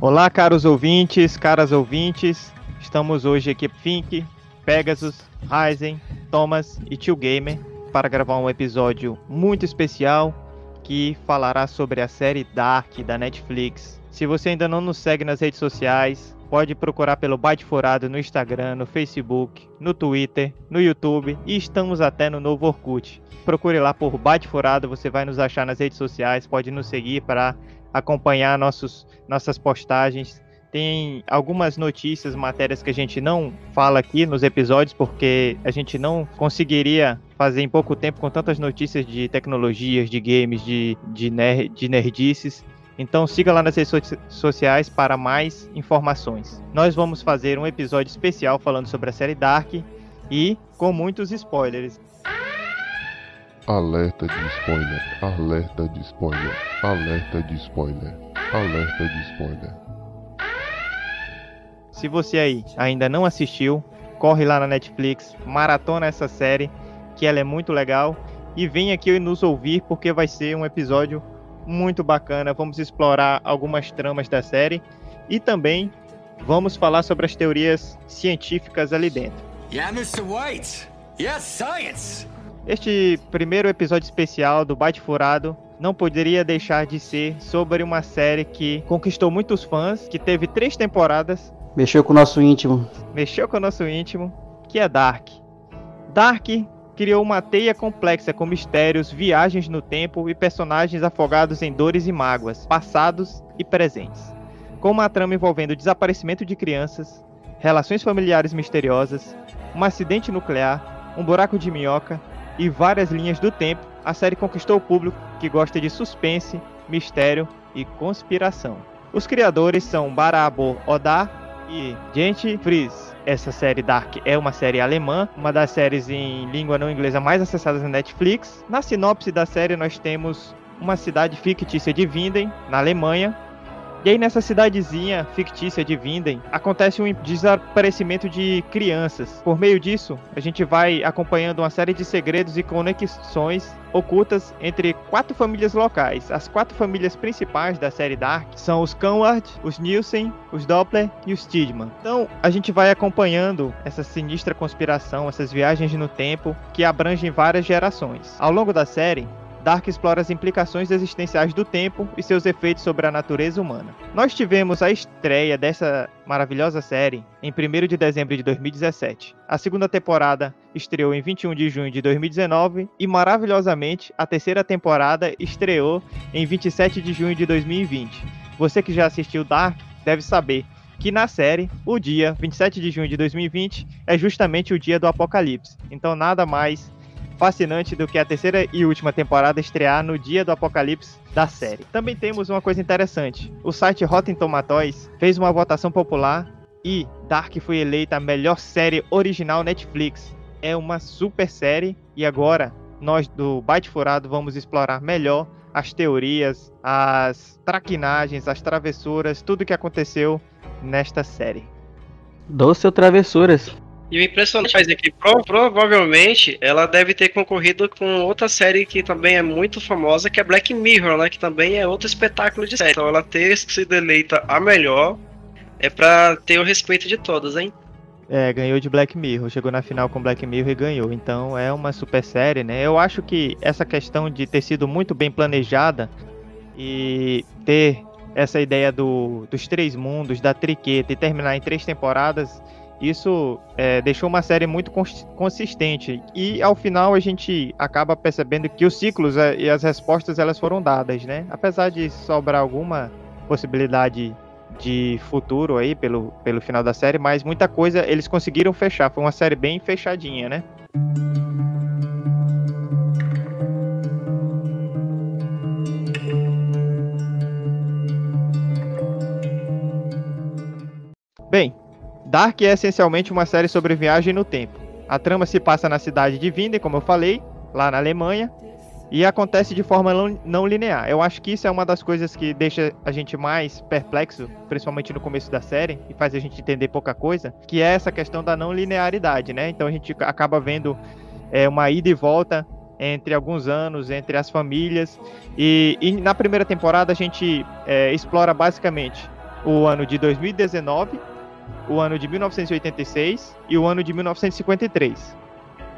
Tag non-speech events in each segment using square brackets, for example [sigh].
Olá, caros ouvintes, caras ouvintes. Estamos hoje aqui, Fink, Pegasus, Ryzen, Thomas e Tio Gamer, para gravar um episódio muito especial que falará sobre a série Dark da Netflix. Se você ainda não nos segue nas redes sociais, pode procurar pelo Byte Furado no Instagram, no Facebook, no Twitter, no YouTube e estamos até no novo Orkut. Procure lá por Byte Furado, você vai nos achar nas redes sociais, pode nos seguir para acompanhar nossos, nossas postagens. Tem algumas notícias, matérias que a gente não fala aqui nos episódios, porque a gente não conseguiria fazer em pouco tempo com tantas notícias de tecnologias, de games, de, de, ner de nerdices. Então siga lá nas redes sociais para mais informações. Nós vamos fazer um episódio especial falando sobre a série Dark e com muitos spoilers. Alerta de spoiler, alerta de spoiler, alerta de spoiler, alerta de spoiler. Se você aí ainda não assistiu, corre lá na Netflix, maratona essa série, que ela é muito legal, e vem aqui nos ouvir porque vai ser um episódio muito bacana. Vamos explorar algumas tramas da série e também vamos falar sobre as teorias científicas ali dentro. Yeah, Mr. White. Yes, science. Este primeiro episódio especial do Bate Furado não poderia deixar de ser sobre uma série que conquistou muitos fãs, que teve três temporadas. Mexeu com o nosso íntimo. Mexeu com o nosso íntimo, que é Dark. Dark criou uma teia complexa com mistérios, viagens no tempo e personagens afogados em dores e mágoas, passados e presentes. Com uma trama envolvendo o desaparecimento de crianças, relações familiares misteriosas, um acidente nuclear, um buraco de minhoca e várias linhas do tempo, a série conquistou o público que gosta de suspense, mistério e conspiração. Os criadores são Barabo Oda e Gente Fries. Essa série Dark é uma série alemã, uma das séries em língua não inglesa mais acessadas na Netflix. Na sinopse da série nós temos uma cidade fictícia de Winden, na Alemanha, e aí nessa cidadezinha fictícia de Vinden, acontece um desaparecimento de crianças. Por meio disso, a gente vai acompanhando uma série de segredos e conexões ocultas entre quatro famílias locais. As quatro famílias principais da série Dark são os Canward, os Nielsen, os Doppler e os Tidman. Então, a gente vai acompanhando essa sinistra conspiração, essas viagens no tempo que abrangem várias gerações. Ao longo da série, Dark explora as implicações existenciais do tempo e seus efeitos sobre a natureza humana. Nós tivemos a estreia dessa maravilhosa série em 1 de dezembro de 2017. A segunda temporada estreou em 21 de junho de 2019 e, maravilhosamente, a terceira temporada estreou em 27 de junho de 2020. Você que já assistiu Dark deve saber que na série, o dia 27 de junho de 2020 é justamente o dia do apocalipse. Então, nada mais fascinante do que a terceira e última temporada estrear no dia do apocalipse da série. Também temos uma coisa interessante. O site Rotten Tomatoes fez uma votação popular e Dark foi eleita a melhor série original Netflix. É uma super série e agora nós do Byte Furado vamos explorar melhor as teorias, as traquinagens, as travessuras, tudo que aconteceu nesta série. Doce ou travessuras? E o impressionante é que pro, provavelmente ela deve ter concorrido com outra série que também é muito famosa, que é Black Mirror, né? Que também é outro espetáculo de série. Então ela ter sido eleita a melhor é pra ter o respeito de todos, hein? É, ganhou de Black Mirror, chegou na final com Black Mirror e ganhou. Então é uma super série, né? Eu acho que essa questão de ter sido muito bem planejada e ter essa ideia do, dos três mundos, da triqueta e terminar em três temporadas isso é, deixou uma série muito consistente e ao final a gente acaba percebendo que os ciclos é, e as respostas elas foram dadas, né? Apesar de sobrar alguma possibilidade de futuro aí pelo, pelo final da série, mas muita coisa eles conseguiram fechar. Foi uma série bem fechadinha, né? Bem, Dark é essencialmente uma série sobre viagem no tempo. A trama se passa na cidade de Vinden, como eu falei, lá na Alemanha, e acontece de forma não linear. Eu acho que isso é uma das coisas que deixa a gente mais perplexo, principalmente no começo da série, e faz a gente entender pouca coisa, que é essa questão da não linearidade, né? Então a gente acaba vendo é, uma ida e volta entre alguns anos, entre as famílias, e, e na primeira temporada a gente é, explora basicamente o ano de 2019, o ano de 1986 e o ano de 1953.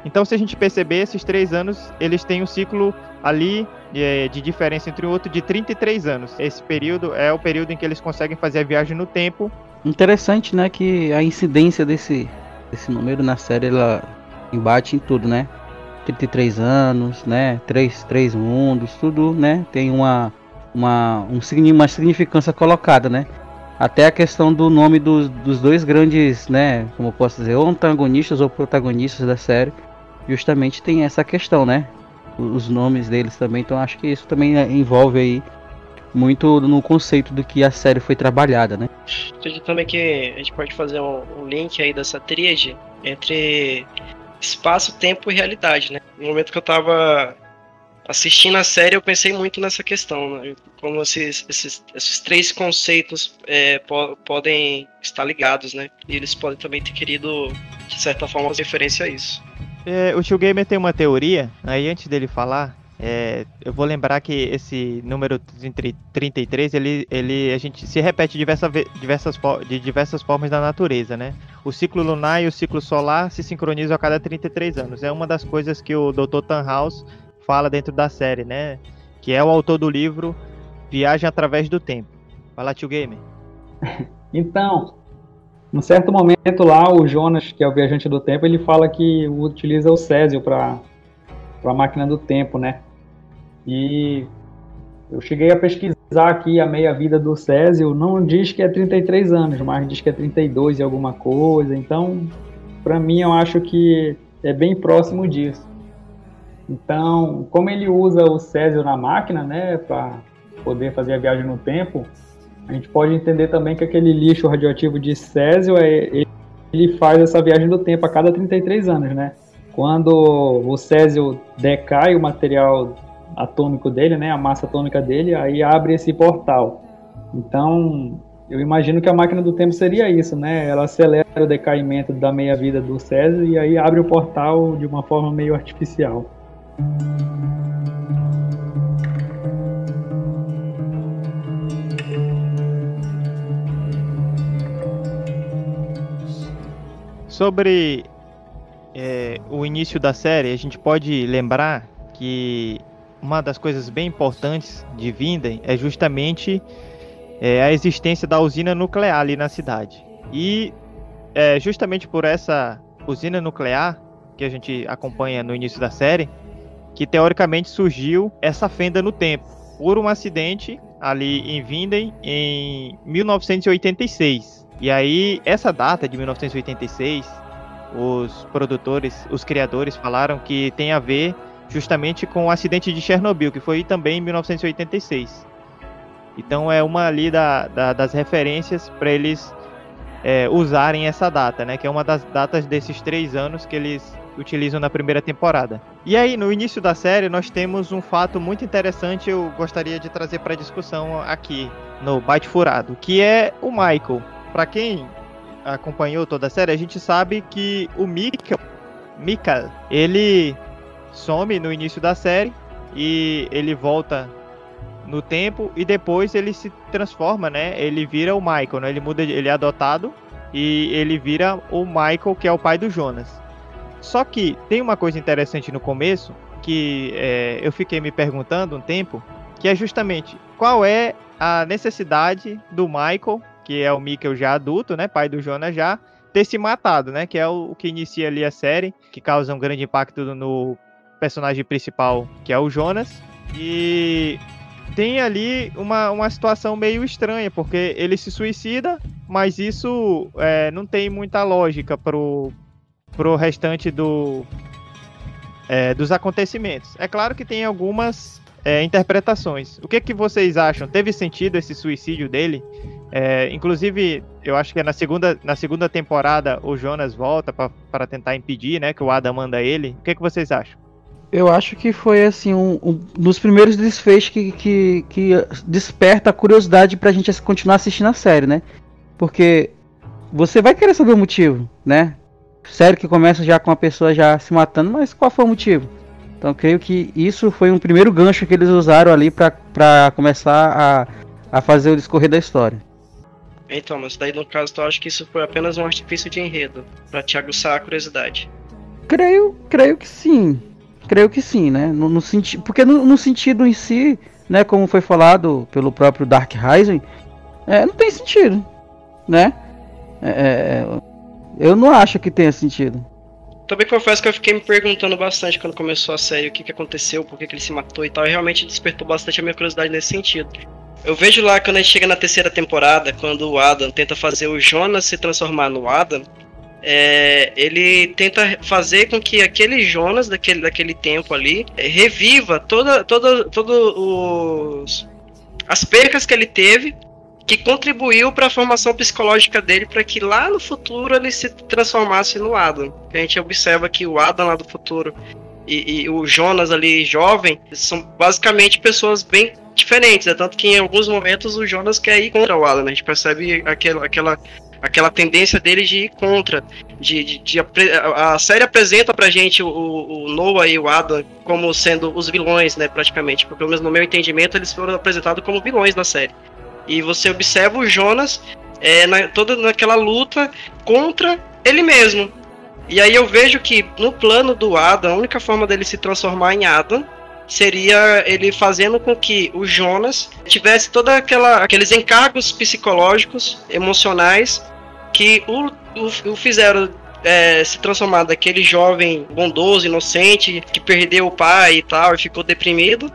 Então, se a gente perceber, esses três anos, eles têm um ciclo ali de, de diferença entre o outro de 33 anos. Esse período é o período em que eles conseguem fazer a viagem no tempo. Interessante, né, que a incidência desse, desse número na série, ela embate em tudo, né? 33 anos, né? Três, três mundos, tudo, né? Tem uma, uma, um, uma significância colocada, né? Até a questão do nome dos, dos dois grandes, né? Como posso dizer, ou antagonistas ou protagonistas da série, justamente tem essa questão, né? Os nomes deles também, então acho que isso também envolve aí muito no conceito do que a série foi trabalhada, né? Acredito também que a gente pode fazer um, um link aí dessa tríade entre espaço, tempo e realidade, né? No momento que eu tava assistindo a série, eu pensei muito nessa questão, né? Como esses, esses, esses três conceitos é, po podem estar ligados, né? E eles podem também ter querido, de certa forma, fazer referência a isso. É, o Tio Gamer tem uma teoria, aí antes dele falar, é, eu vou lembrar que esse número 33, ele, ele, a gente se repete diversa, diversas, de diversas formas na natureza, né? O ciclo lunar e o ciclo solar se sincronizam a cada 33 anos. É uma das coisas que o Dr. Tannhaus fala dentro da série, né? Que é o autor do livro Viagem através do Tempo. Fala, Tio Gamer. [laughs] Então, num certo momento lá, o Jonas, que é o viajante do tempo, ele fala que utiliza o Césio para a máquina do tempo, né? E eu cheguei a pesquisar aqui a meia-vida do Césio, não diz que é 33 anos, mas diz que é 32 e alguma coisa. Então, para mim, eu acho que é bem próximo disso. Então, como ele usa o Césio na máquina, né, para poder fazer a viagem no tempo, a gente pode entender também que aquele lixo radioativo de Césio é, ele faz essa viagem do tempo a cada 33 anos, né? Quando o Césio decai, o material atômico dele, né, a massa atômica dele, aí abre esse portal. Então, eu imagino que a máquina do tempo seria isso, né? Ela acelera o decaimento da meia-vida do César e aí abre o portal de uma forma meio artificial. Sobre é, o início da série, a gente pode lembrar que uma das coisas bem importantes de Vinden é justamente é, a existência da usina nuclear ali na cidade. E é, justamente por essa usina nuclear que a gente acompanha no início da série, que teoricamente surgiu essa fenda no tempo por um acidente ali em Vinden em 1986. E aí essa data de 1986, os produtores, os criadores falaram que tem a ver justamente com o acidente de Chernobyl, que foi também em 1986. Então é uma ali da, da, das referências para eles é, usarem essa data, né? Que é uma das datas desses três anos que eles utilizam na primeira temporada. E aí, no início da série, nós temos um fato muito interessante eu gostaria de trazer para discussão aqui no Byte Furado, que é o Michael. Para quem acompanhou toda a série, a gente sabe que o Mikael, Mikael ele some no início da série e ele volta no tempo e depois ele se transforma, né? Ele vira o Michael, né? Ele muda, ele é adotado e ele vira o Michael, que é o pai do Jonas. Só que tem uma coisa interessante no começo que é, eu fiquei me perguntando um tempo, que é justamente qual é a necessidade do Michael, que é o Michael já adulto, né? Pai do Jonas já ter se matado, né? Que é o, o que inicia ali a série, que causa um grande impacto no personagem principal, que é o Jonas. E tem ali uma, uma situação meio estranha, porque ele se suicida, mas isso é, não tem muita lógica pro, pro restante do, é, dos acontecimentos. É claro que tem algumas é, interpretações. O que, que vocês acham? Teve sentido esse suicídio dele? É, inclusive, eu acho que é na segunda, na segunda temporada o Jonas volta para tentar impedir, né? Que o Adam manda ele. O que, que vocês acham? Eu acho que foi assim um, um dos primeiros desfechos que, que, que desperta a curiosidade pra gente continuar assistindo a série, né? Porque você vai querer saber o motivo, né? Série que começa já com a pessoa já se matando, mas qual foi o motivo? Então creio que isso foi um primeiro gancho que eles usaram ali para começar a, a fazer o discorrer da história. Então, mas daí no caso tu acha que isso foi apenas um artifício de enredo, pra te aguçar a curiosidade. Creio, creio que sim. Creio que sim, né? No, no senti porque no, no, sentido em si, né, como foi falado pelo próprio Dark Rising, é, não tem sentido, né? É, é, eu não acho que tenha sentido. Também confesso que eu fiquei me perguntando bastante quando começou a série o que, que aconteceu, por que, que ele se matou e tal, e realmente despertou bastante a minha curiosidade nesse sentido. Eu vejo lá quando a gente chega na terceira temporada, quando o Adam tenta fazer o Jonas se transformar no Adam, é, ele tenta fazer com que aquele Jonas daquele, daquele tempo ali é, reviva toda, toda, todo os as percas que ele teve que contribuiu para a formação psicológica dele para que lá no futuro ele se transformasse no Adam. A gente observa que o Adam lá do futuro e, e o Jonas ali jovem são basicamente pessoas bem diferentes, é tanto que em alguns momentos o Jonas quer ir contra o Adam, né? a gente percebe aquela, aquela, aquela tendência dele de ir contra, de, de, de a, a, série apresenta pra gente o, o, Noah e o Adam como sendo os vilões, né, praticamente, porque pelo menos no meu entendimento eles foram apresentados como vilões na série. E você observa o Jonas é, na, toda naquela luta contra ele mesmo. E aí eu vejo que no plano do Adam, a única forma dele se transformar em Adam seria ele fazendo com que o Jonas tivesse toda aquela aqueles encargos psicológicos, emocionais que o, o, o fizeram é, se transformar daquele jovem bondoso, inocente, que perdeu o pai e tal, e ficou deprimido,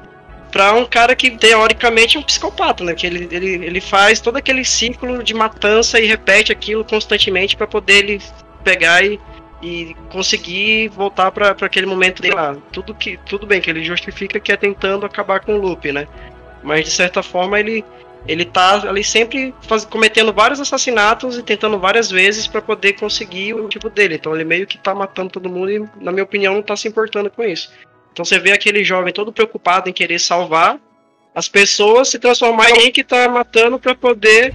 para um cara que teoricamente é um psicopata, né? Que ele, ele, ele faz todo aquele ciclo de matança e repete aquilo constantemente para poder ele pegar e, e conseguir voltar para aquele momento dele lá. Tudo que tudo bem que ele justifica que é tentando acabar com o loop, né? Mas de certa forma ele ele tá ali sempre faz, cometendo vários assassinatos e tentando várias vezes para poder conseguir o tipo dele. Então ele meio que tá matando todo mundo e, na minha opinião, não tá se importando com isso. Então você vê aquele jovem todo preocupado em querer salvar as pessoas, se transformar em que está matando para poder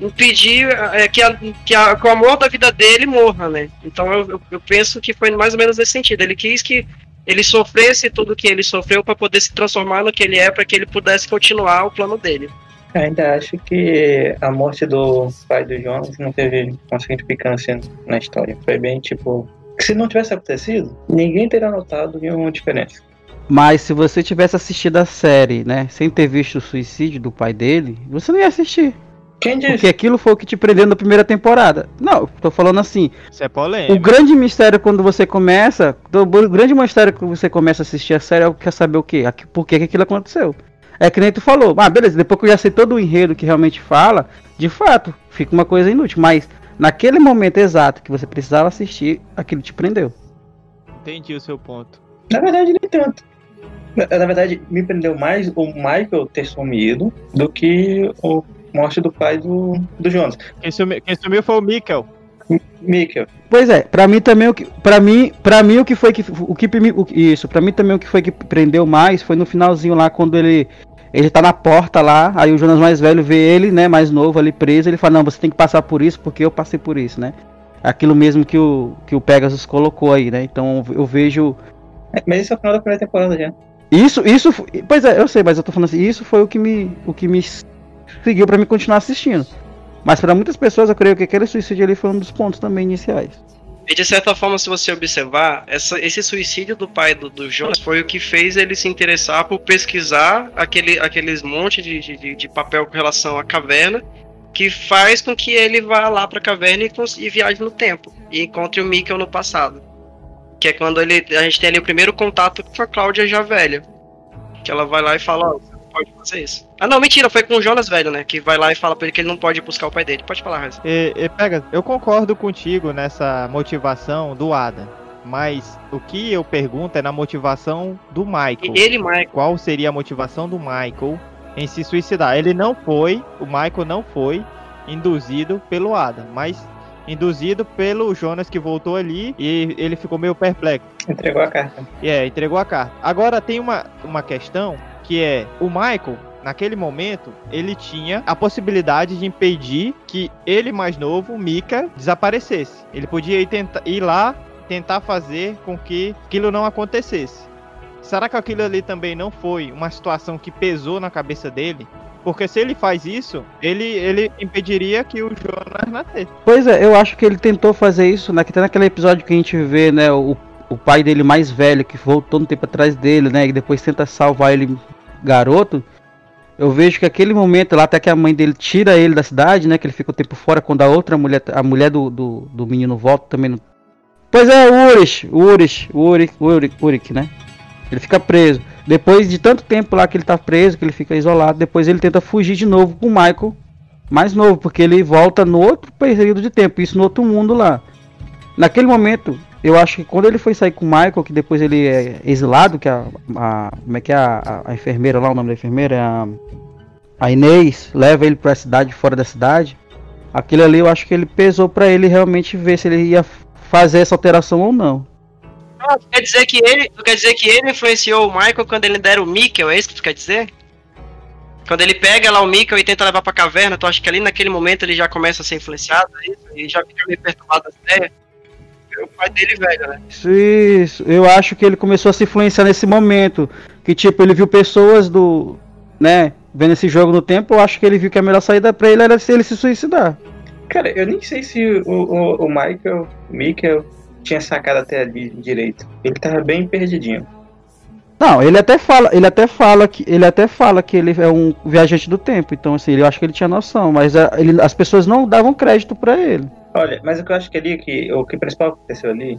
impedir é, que, a, que, a, que, o amor da vida dele morra, né? Então eu, eu, penso que foi mais ou menos nesse sentido. Ele quis que ele sofresse tudo que ele sofreu para poder se transformar no que ele é, para que ele pudesse continuar o plano dele. Eu ainda acho que a morte do pai do Jonas não teve uma significância na história. Foi bem tipo se não tivesse acontecido, ninguém teria notado nenhuma diferença. Mas se você tivesse assistido a série, né, sem ter visto o suicídio do pai dele, você não ia assistir. Quem disse? Porque aquilo foi o que te prendeu na primeira temporada. Não, tô falando assim. Isso é polêmico. O grande mistério quando você começa. O grande mistério quando você começa a assistir a série é quer saber o quê? Por que aquilo aconteceu. É que nem tu falou. Ah, beleza, depois que eu já sei todo o enredo que realmente fala, de fato, fica uma coisa inútil. Mas naquele momento exato que você precisava assistir, aquilo te prendeu. Entendi o seu ponto. Na verdade, nem tanto. Na verdade, me prendeu mais o Michael ter sumido do que o morte do pai do, do Jonas. Quem sumiu, quem sumiu foi o Mikkel. Mikkel. Pois é, para mim também o que para mim, para mim o que foi que o que o, isso, para mim também o que foi que prendeu mais foi no finalzinho lá quando ele ele tá na porta lá, aí o Jonas mais velho vê ele, né, mais novo ali preso, ele fala: "Não, você tem que passar por isso porque eu passei por isso, né?" Aquilo mesmo que o que o Pegasus colocou aí, né? Então eu vejo é, Mas isso é o final da primeira temporada já. Isso, isso, pois é, eu sei, mas eu tô falando assim, isso foi o que me o que me seguiu para me continuar assistindo. Mas para muitas pessoas eu creio que aquele suicídio ali foi um dos pontos também iniciais. E de certa forma, se você observar, essa, esse suicídio do pai do, do Jonas foi o que fez ele se interessar por pesquisar aquele, aqueles monte de, de, de papel com relação à caverna, que faz com que ele vá lá para a caverna e, e viaje no tempo e encontre o Mikkel no passado. Que é quando ele, a gente tem ali o primeiro contato com a Cláudia já velha. Que ela vai lá e fala, ó, pode fazer isso. Ah, não, mentira, foi com o Jonas velho, né? Que vai lá e fala pra ele que ele não pode buscar o pai dele. Pode falar, Rez. E, e, pega, eu concordo contigo nessa motivação do Adam. Mas o que eu pergunto é na motivação do Michael. Ele, Michael. Qual seria a motivação do Michael em se suicidar? Ele não foi, o Michael não foi induzido pelo Adam, mas induzido pelo Jonas que voltou ali e ele ficou meio perplexo. Entregou a carta. É, entregou a carta. Agora tem uma, uma questão que é o Michael naquele momento, ele tinha a possibilidade de impedir que ele mais novo, Mika, desaparecesse. Ele podia ir, tenta, ir lá tentar fazer com que aquilo não acontecesse. Será que aquilo ali também não foi uma situação que pesou na cabeça dele? Porque se ele faz isso, ele, ele impediria que o Jonas nascesse. Pois é, eu acho que ele tentou fazer isso, né? Que tem naquele episódio que a gente vê, né? O, o pai dele mais velho, que voltou um tempo atrás dele, né? E depois tenta salvar ele, garoto. Eu vejo que aquele momento lá, até que a mãe dele tira ele da cidade, né? Que ele fica o tempo fora, quando a outra mulher, a mulher do, do, do menino volta também. No... Pois é, o Urish, o Urish, o Urik, o Urik, Urik, né? Ele fica preso. Depois de tanto tempo lá que ele tá preso, que ele fica isolado, depois ele tenta fugir de novo com o Michael, mais novo, porque ele volta no outro período de tempo, isso no outro mundo lá. Naquele momento, eu acho que quando ele foi sair com o Michael, que depois ele é exilado, que a, a como é que é a, a, enfermeira lá, o nome da enfermeira é a, a Inês, leva ele para a cidade, fora da cidade. Aquilo ali eu acho que ele pesou para ele realmente ver se ele ia fazer essa alteração ou não. Ah, quer dizer que ele, quer dizer que ele influenciou o Michael quando ele dera o Mikkel, é isso que tu quer dizer? Quando ele pega lá o Mikkel e tenta levar pra caverna, tu acha que ali naquele momento ele já começa a ser influenciado, é isso? E já fica meio perturbado das ideias? O pai dele velho, né? Isso, eu acho que ele começou a se influenciar nesse momento. Que tipo, ele viu pessoas do. né, vendo esse jogo no tempo, eu acho que ele viu que a melhor saída pra ele era se ele se suicidar. Cara, eu nem sei se o, o, o Michael, Mikkel tinha sacado até ali direito. Ele tava bem perdidinho. Não, ele até fala, ele até fala que ele até fala que ele é um viajante do tempo. Então assim, eu acho que ele tinha noção, mas a, ele, as pessoas não davam crédito para ele. Olha, mas o que eu acho que ali que o que principal aconteceu ali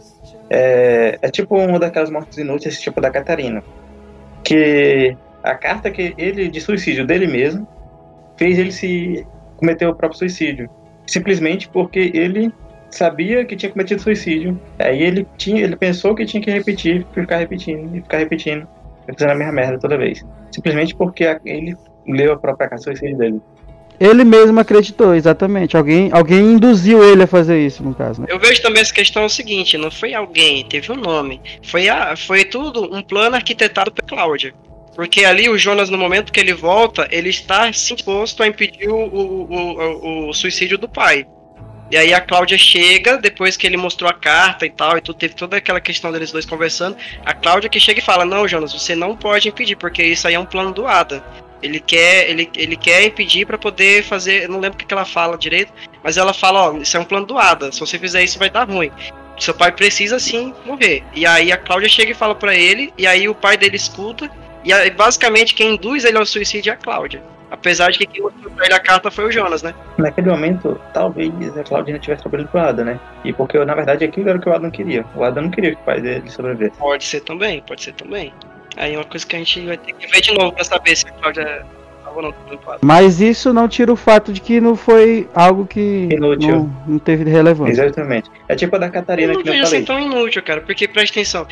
é, é tipo uma daquelas mortes inúteis, tipo da Catarina, que a carta que ele de suicídio dele mesmo fez ele se cometer o próprio suicídio, simplesmente porque ele sabia que tinha cometido suicídio. Aí ele tinha, ele pensou que tinha que repetir, ficar repetindo e ficar repetindo, fazendo a mesma merda toda vez. Simplesmente porque ele leu a própria carta suicídio dele. Ele mesmo acreditou, exatamente. Alguém, alguém induziu ele a fazer isso, no caso. Né? Eu vejo também essa questão o seguinte: não foi alguém, teve um nome. Foi, a, foi tudo um plano arquitetado por Cláudia. Porque ali o Jonas, no momento que ele volta, ele está disposto a impedir o, o, o, o suicídio do pai. E aí a Cláudia chega, depois que ele mostrou a carta e tal, e tudo, teve toda aquela questão deles dois conversando. A Cláudia que chega e fala: Não, Jonas, você não pode impedir, porque isso aí é um plano do Ada. Ele quer, ele, ele quer impedir para poder fazer. Não lembro o que, ela fala direito, mas ela fala: Ó, isso é um plano do Ada. Se você fizer isso, vai dar ruim. Seu pai precisa sim morrer. E aí a Cláudia chega e fala para ele, e aí o pai dele escuta. E aí, basicamente quem induz ele ao suicídio é a Cláudia. Apesar de que quem mostrou pra ele a carta foi o Jonas, né? Naquele momento, talvez a Claudina tivesse trabalhando pro Adam, né? E porque, na verdade, aquilo era o que o Adam queria. O Adam não queria que o pai dele sobrevivesse. Pode ser também, pode ser também. Aí é uma coisa que a gente vai ter que ver de novo pra saber se a Cláudia mas isso não tira o fato de que não foi algo que não, não, teve relevância. Exatamente. É tipo a da Catarina eu não que eu falei. Assim tão inútil, cara, porque presta atenção.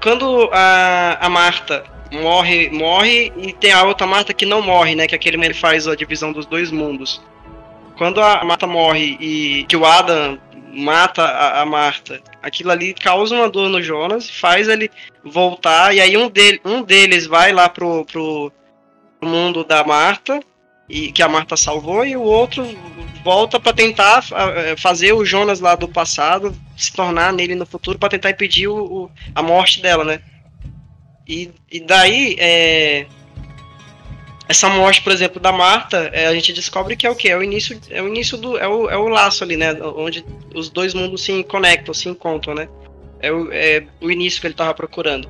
Quando a, a Marta morre, morre e tem a outra Marta que não morre, né? Que é aquele ele faz a divisão dos dois mundos. Quando a Marta morre e que o Adam mata a, a Marta, aquilo ali causa uma dor no Jonas, faz ele voltar e aí um, dele, um deles vai lá pro, pro, mundo da Marta e que a Marta salvou e o outro volta para tentar fazer o Jonas lá do passado se tornar nele no futuro para tentar impedir o, o, a morte dela, né? E, e daí, é, essa morte, por exemplo, da Marta, é, a gente descobre que é o que? É o início, é o início do. É o, é o laço ali, né? Onde os dois mundos se conectam, se encontram, né? É o, é o início que ele estava procurando.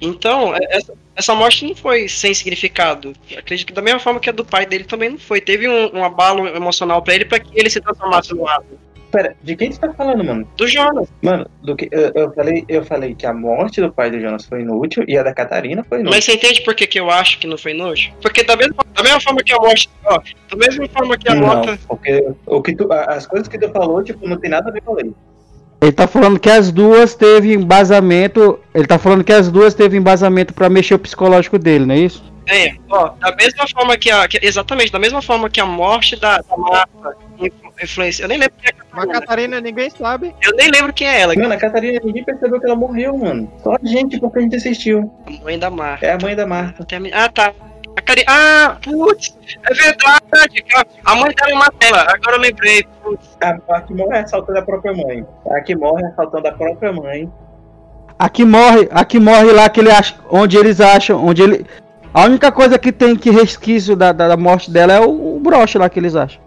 Então, é, essa, essa morte não foi sem significado. acredito que da mesma forma que a do pai dele também não foi. Teve um, um abalo emocional para ele para que ele se transformasse no lado. Pera, de quem você tá falando, mano? Do Jonas. Mano, do que, eu, eu, falei, eu falei que a morte do pai do Jonas foi inútil e a da Catarina foi inútil. Mas você entende por que, que eu acho que não foi inútil? Porque da mesma, da mesma forma que a morte. Ó, da mesma forma que a não, morte. Porque o que tu, as coisas que tu falou, tipo, não tem nada a ver com a lei. Ele tá falando que as duas teve embasamento. Ele tá falando que as duas teve embasamento para mexer o psicológico dele, não é isso? É, ó, da mesma forma que a. Que, exatamente, da mesma forma que a morte da, da Marta influência. Eu nem lembro quem é a Catarina. Mas a Catarina ninguém sabe. Eu nem lembro quem é ela. Mano, a Catarina ninguém percebeu que ela morreu, mano. Só a gente, porque a gente assistiu. A mãe da Marta. É a mãe da Marta. Ah, tá. A Cari... Ah, putz, é verdade. A mãe dela mata ela. Agora eu lembrei. Putz. A, a que morre assaltando a própria mãe. A que morre assaltando a própria mãe. A que morre, a que morre lá que ele acha, onde eles acham, onde ele A única coisa que tem que resquício da, da, da morte dela é o, o broche lá que eles acham.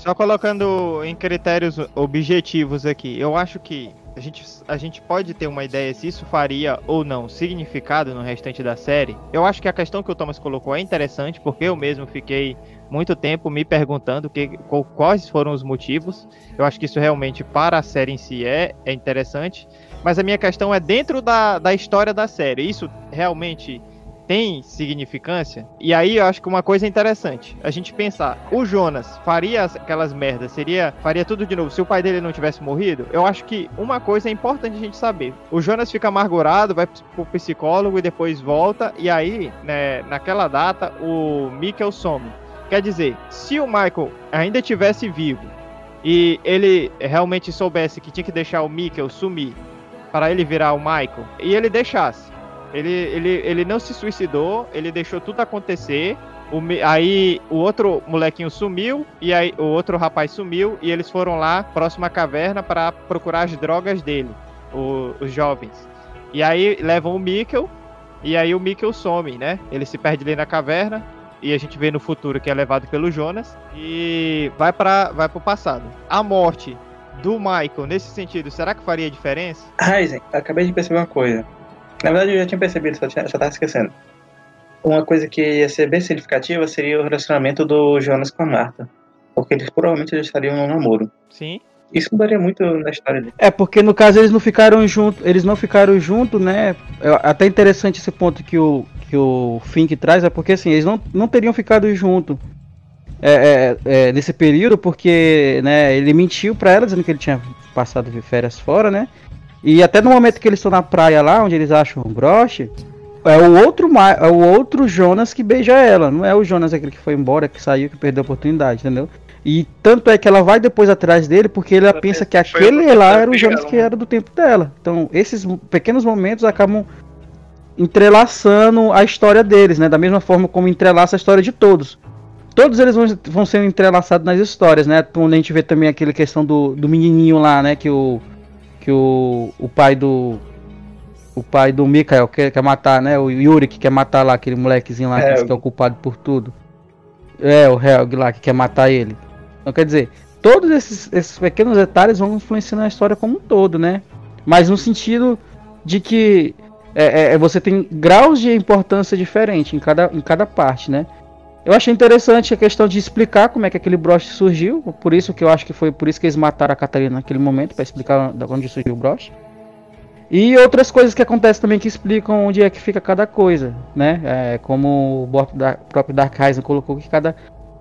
Só colocando em critérios objetivos aqui, eu acho que a gente, a gente pode ter uma ideia se isso faria ou não significado no restante da série. Eu acho que a questão que o Thomas colocou é interessante, porque eu mesmo fiquei muito tempo me perguntando que, quais foram os motivos. Eu acho que isso realmente, para a série em si, é, é interessante. Mas a minha questão é dentro da, da história da série. Isso realmente tem significância? E aí eu acho que uma coisa interessante, a gente pensar, o Jonas faria as- aquelas merdas, seria, faria tudo de novo se o pai dele não tivesse morrido? Eu acho que uma coisa é importante a gente saber. O Jonas fica amargurado, vai pro psicólogo e depois volta, e aí, né, naquela data, o Mikkel some. Quer dizer, se o Michael ainda tivesse vivo e ele realmente soubesse que tinha que deixar o Mikkel sumir para ele virar o Michael, e ele deixasse, ele, ele, ele não se suicidou, ele deixou tudo acontecer. O, aí o outro molequinho sumiu, e aí o outro rapaz sumiu, e eles foram lá, próximo à caverna, para procurar as drogas dele, o- os jovens. E aí levam o Mikkel, e aí o Mikkel some, né? Ele se perde ali na caverna, e a gente vê no futuro que é levado pelo Jonas, e vai para vai pro passado. A morte do Michael, nesse sentido, será que faria diferença? Ryzen, acabei de perceber uma coisa. Na verdade, eu já tinha percebido, só, tinha, só tava esquecendo. Uma coisa que ia ser bem significativa seria o relacionamento do Jonas com a Marta. Porque eles provavelmente já estariam no namoro. Sim. Isso mudaria muito na história dele. É, porque no caso eles não ficaram juntos, eles não ficaram juntos, né? É até interessante esse ponto que o, que o Fink traz, é porque assim, eles não, não teriam ficado juntos é, é, é, nesse período, porque né, ele mentiu pra ela, dizendo que ele tinha passado férias fora, né? E até no momento que eles estão na praia lá, onde eles acham um broche, é o outro é o outro Jonas que beija ela, não é o Jonas aquele que foi embora, que saiu, que perdeu a oportunidade, entendeu? E tanto é que ela vai depois atrás dele porque ela Ela pensa que aquele o lá era o Jonas que era do tempo dela. Então, esses pequenos momentos acabam entrelaçando a história deles, né? Da mesma forma como entrelaça a história de todos. Todos eles vão, vão sendo entrelaçados nas histórias, né? Quando a gente vê também aquela questão do, do menininho lá, né? Que o que o, o pai do o pai do Mikael quer, quer matar, né? O Yuri que quer matar lá aquele molequezinho lá que, Helg. que é o culpado por tudo. É, o Helg lá que quer matar ele. Então quer dizer, todos esses, esses pequenos detalhes vão influenciando a história como um todo, né? Mas no sentido de que é, é, você tem graus de importância diferente em cada, em cada parte, né? Eu achei interessante a questão de explicar como é que aquele broche surgiu, por isso que eu acho que foi por isso que eles mataram a Catarina naquele momento, para explicar da onde surgiu o broche. E outras coisas que acontecem também que explicam onde é que fica cada coisa, né? É, como o próprio Dark Rising colocou que cada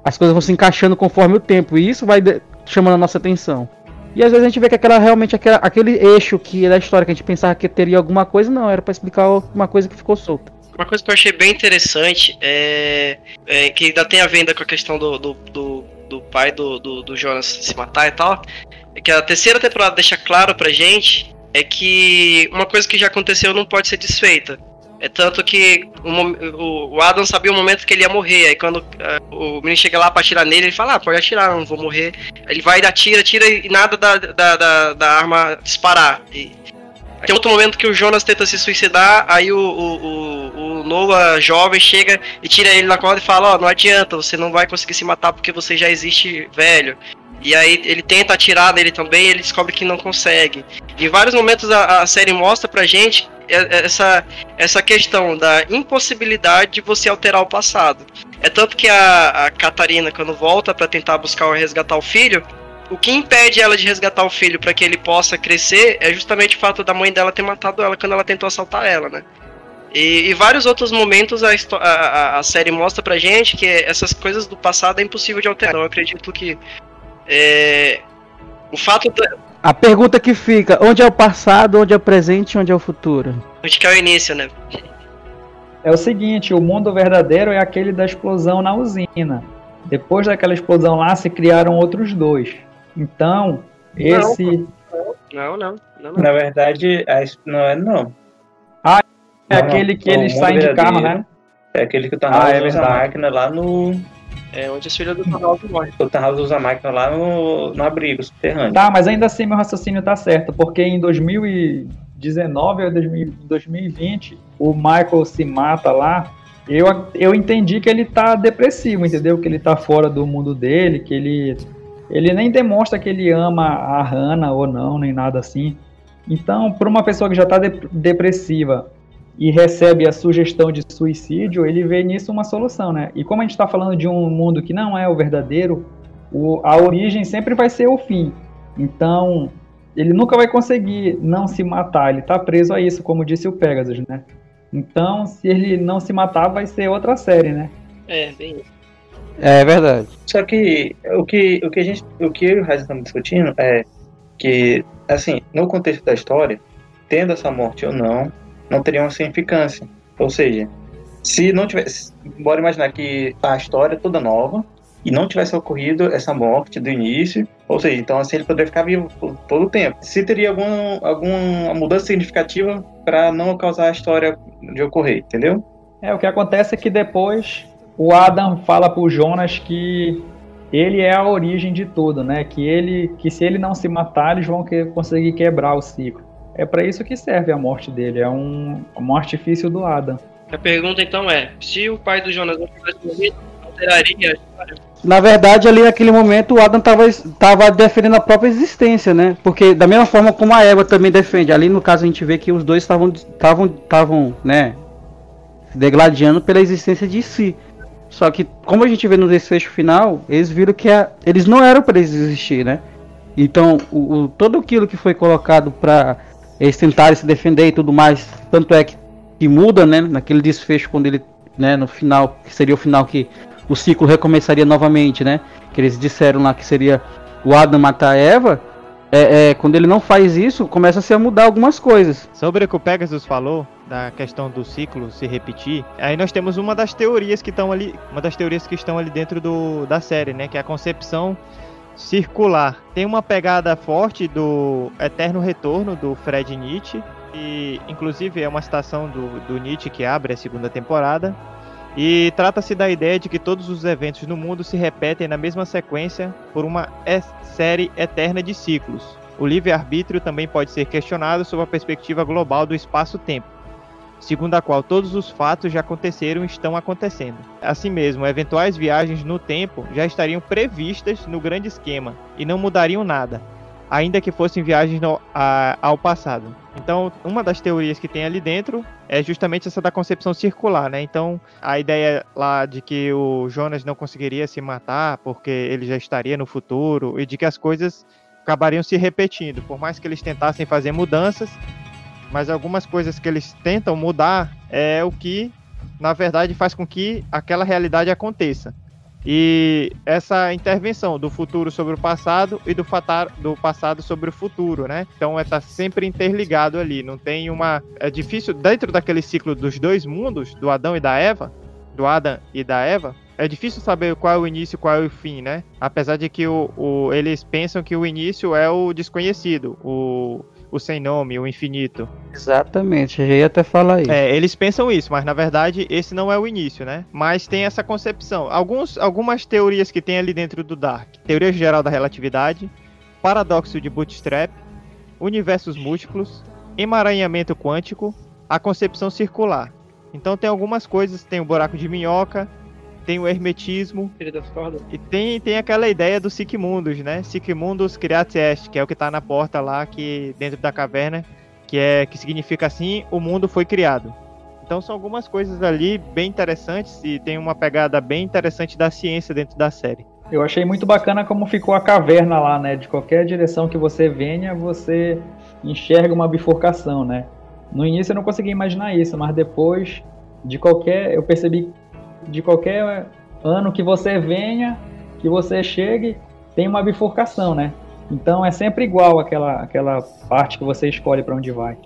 as coisas vão se encaixando conforme o tempo e isso vai de- chamando a nossa atenção. E às vezes a gente vê que aquela realmente aquela, aquele eixo que da história que a gente pensava que teria alguma coisa, não, era para explicar uma coisa que ficou solta. Uma coisa que eu achei bem interessante é, é que ainda tem a venda com a questão do, do, do, do pai do, do, do Jonas se matar e tal. É que a terceira temporada deixa claro pra gente é que uma coisa que já aconteceu não pode ser desfeita. É tanto que o, o- Adam sabia o momento que ele ia morrer. Aí quando ah, o menino chega lá pra atirar nele, ele fala, ah, pode atirar, não vou morrer. Ele vai, atira, atira e nada da, da, da, da arma disparar. E, tem outro momento que o Jonas tenta se suicidar, aí o, o, o, o Noah jovem chega e tira ele na corda e fala, ó, não adianta, você não vai conseguir se matar porque você já existe velho. E aí ele tenta atirar nele também ele descobre que não consegue. Em vários momentos a, a série mostra pra gente essa, essa questão da impossibilidade de você alterar o passado. É tanto que a, a Catarina, quando volta pra tentar buscar ou resgatar o filho, o que impede ela de resgatar o filho para que ele possa crescer é justamente o fato da mãe dela ter matado ela quando ela tentou assaltar ela, né? E, e vários outros momentos a, a, a- a série mostra pra gente que essas coisas do passado é impossível de alterar. Então eu acredito que é, o fato da, A pergunta que fica, onde é o passado, onde é o presente e onde é o futuro? de que é o início, né? É o seguinte, o mundo verdadeiro é aquele da explosão na usina. Depois daquela explosão lá, se criaram outros dois. Então, esse Não, não, não, não. Na verdade, não é não. é Não, aquele que não, eles mundo saem de carro, né? É aquele que o Ah, Thanos é usa a máquina lá no. É onde os filhos do Ronaldo morrem. O Thanos usa a máquina lá no, no abrigo subterrâneo. Tá, mas ainda assim meu raciocínio tá certo, porque em 2019 ou 2000 2020 o Michael se mata lá eu, eu entendi que ele tá depressivo, entendeu? Que ele tá fora do mundo dele, que ele ele nem demonstra que ele ama a Hannah ou não, nem nada assim. Então, para uma pessoa que já está de depressiva e recebe a sugestão de suicídio, ele vê nisso uma solução, né? E como a gente está falando de um mundo que não é o verdadeiro, o, a origem sempre vai ser o fim. Então, ele nunca vai conseguir não se matar, ele está preso a isso, como disse o Pegasus, né? Então, se ele não se matar, vai ser outra série, né? É, bem isso. É verdade. Só que o que, o que a gente, o que eu e o Raiz estamos discutindo é que, assim, no contexto da história, tendo essa morte ou não, não teria uma significância. Ou seja, se não tivesse, bora imaginar que a história é toda nova e não tivesse ocorrido essa morte do início, ou seja, então assim ele poderia ficar vivo por todo o tempo. Se teria algum, alguma mudança significativa para não causar a história de ocorrer, entendeu? É, o que acontece é que depois o Adam fala pro Jonas que ele é a origem de tudo, né? Que ele, que se ele não se matar, eles vão que, conseguir quebrar o ciclo. É para isso que serve a morte dele, é um, um artifício do Adam. A pergunta então é: se o pai do Jonas não tivesse morrido, alteraria a história? Na verdade, ali naquele momento, o Adam tava, tava defendendo a própria existência, né? Porque da mesma forma como a Eva também defende. Ali no caso a gente vê que os dois estavam, estavam, estavam, né? Degladiando pela existência de si. Só que, como a gente vê no desfecho final, eles viram que a, eles não eram para eles existir, né? Então, o, o, todo aquilo que foi colocado para eles tentarem se defender e tudo mais, tanto é que, que muda, né? Naquele desfecho, quando ele, né, no final, que seria o final que o ciclo recomeçaria novamente, né? Que eles disseram lá que seria o Adam matar a Eva. É, é, quando ele não faz isso, começa-se a mudar algumas coisas. Sobre o que o Pegasus falou, da questão do ciclo se repetir, aí nós temos uma das teorias que estão ali, uma das teorias que estão ali dentro do, da série, né, que é a concepção circular. Tem uma pegada forte do Eterno Retorno do Fred Nietzsche, e inclusive é uma citação do, do Nietzsche que abre a segunda temporada. E trata-se da ideia de que todos os eventos no mundo se repetem na mesma sequência por uma série eterna de ciclos. O livre-arbítrio também pode ser questionado sob a perspectiva global do espaço-tempo segundo a qual todos os fatos já aconteceram e estão acontecendo. Assim mesmo, eventuais viagens no tempo já estariam previstas no grande esquema e não mudariam nada, ainda que fossem viagens no, a, ao passado. Então, uma das teorias que tem ali dentro é justamente essa da concepção circular, né? Então, a ideia lá de que o Jonas não conseguiria se matar porque ele já estaria no futuro e de que as coisas acabariam se repetindo, por mais que eles tentassem fazer mudanças, mas algumas coisas que eles tentam mudar é o que, na verdade, faz com que aquela realidade aconteça. E essa intervenção do futuro sobre o passado e do, fatar, do passado sobre o futuro, né? Então é tá sempre interligado ali. Não tem uma. É difícil, dentro daquele ciclo dos dois mundos, do Adão e da Eva, do Adam e da Eva, é difícil saber qual é o início e qual é o fim, né? Apesar de que o, o, eles pensam que o início é o desconhecido, o, o sem nome, o infinito. Exatamente, eu ia até falar isso. É, eles pensam isso, mas na verdade esse não é o início, né? Mas tem essa concepção. Alguns, algumas teorias que tem ali dentro do Dark: teoria geral da relatividade, paradoxo de Bootstrap, universos múltiplos, emaranhamento quântico, a concepção circular. Então tem algumas coisas, tem o buraco de minhoca, tem o hermetismo. E tem, tem aquela ideia do Sigmundus, né? Sigmundus Creat Est, que é o que tá na porta lá, que dentro da caverna, que é que significa assim, o mundo foi criado. Então são algumas coisas ali bem interessantes e tem uma pegada bem interessante da ciência dentro da série. Eu achei muito bacana como ficou a caverna lá, né? De qualquer direção que você venha, você enxerga uma bifurcação, né? No início eu não conseguia imaginar isso, mas depois de qualquer, eu percebi de qualquer ano que você venha, que você chegue, tem uma bifurcação, né? Então é sempre igual aquela, aquela parte que você escolhe para onde vai.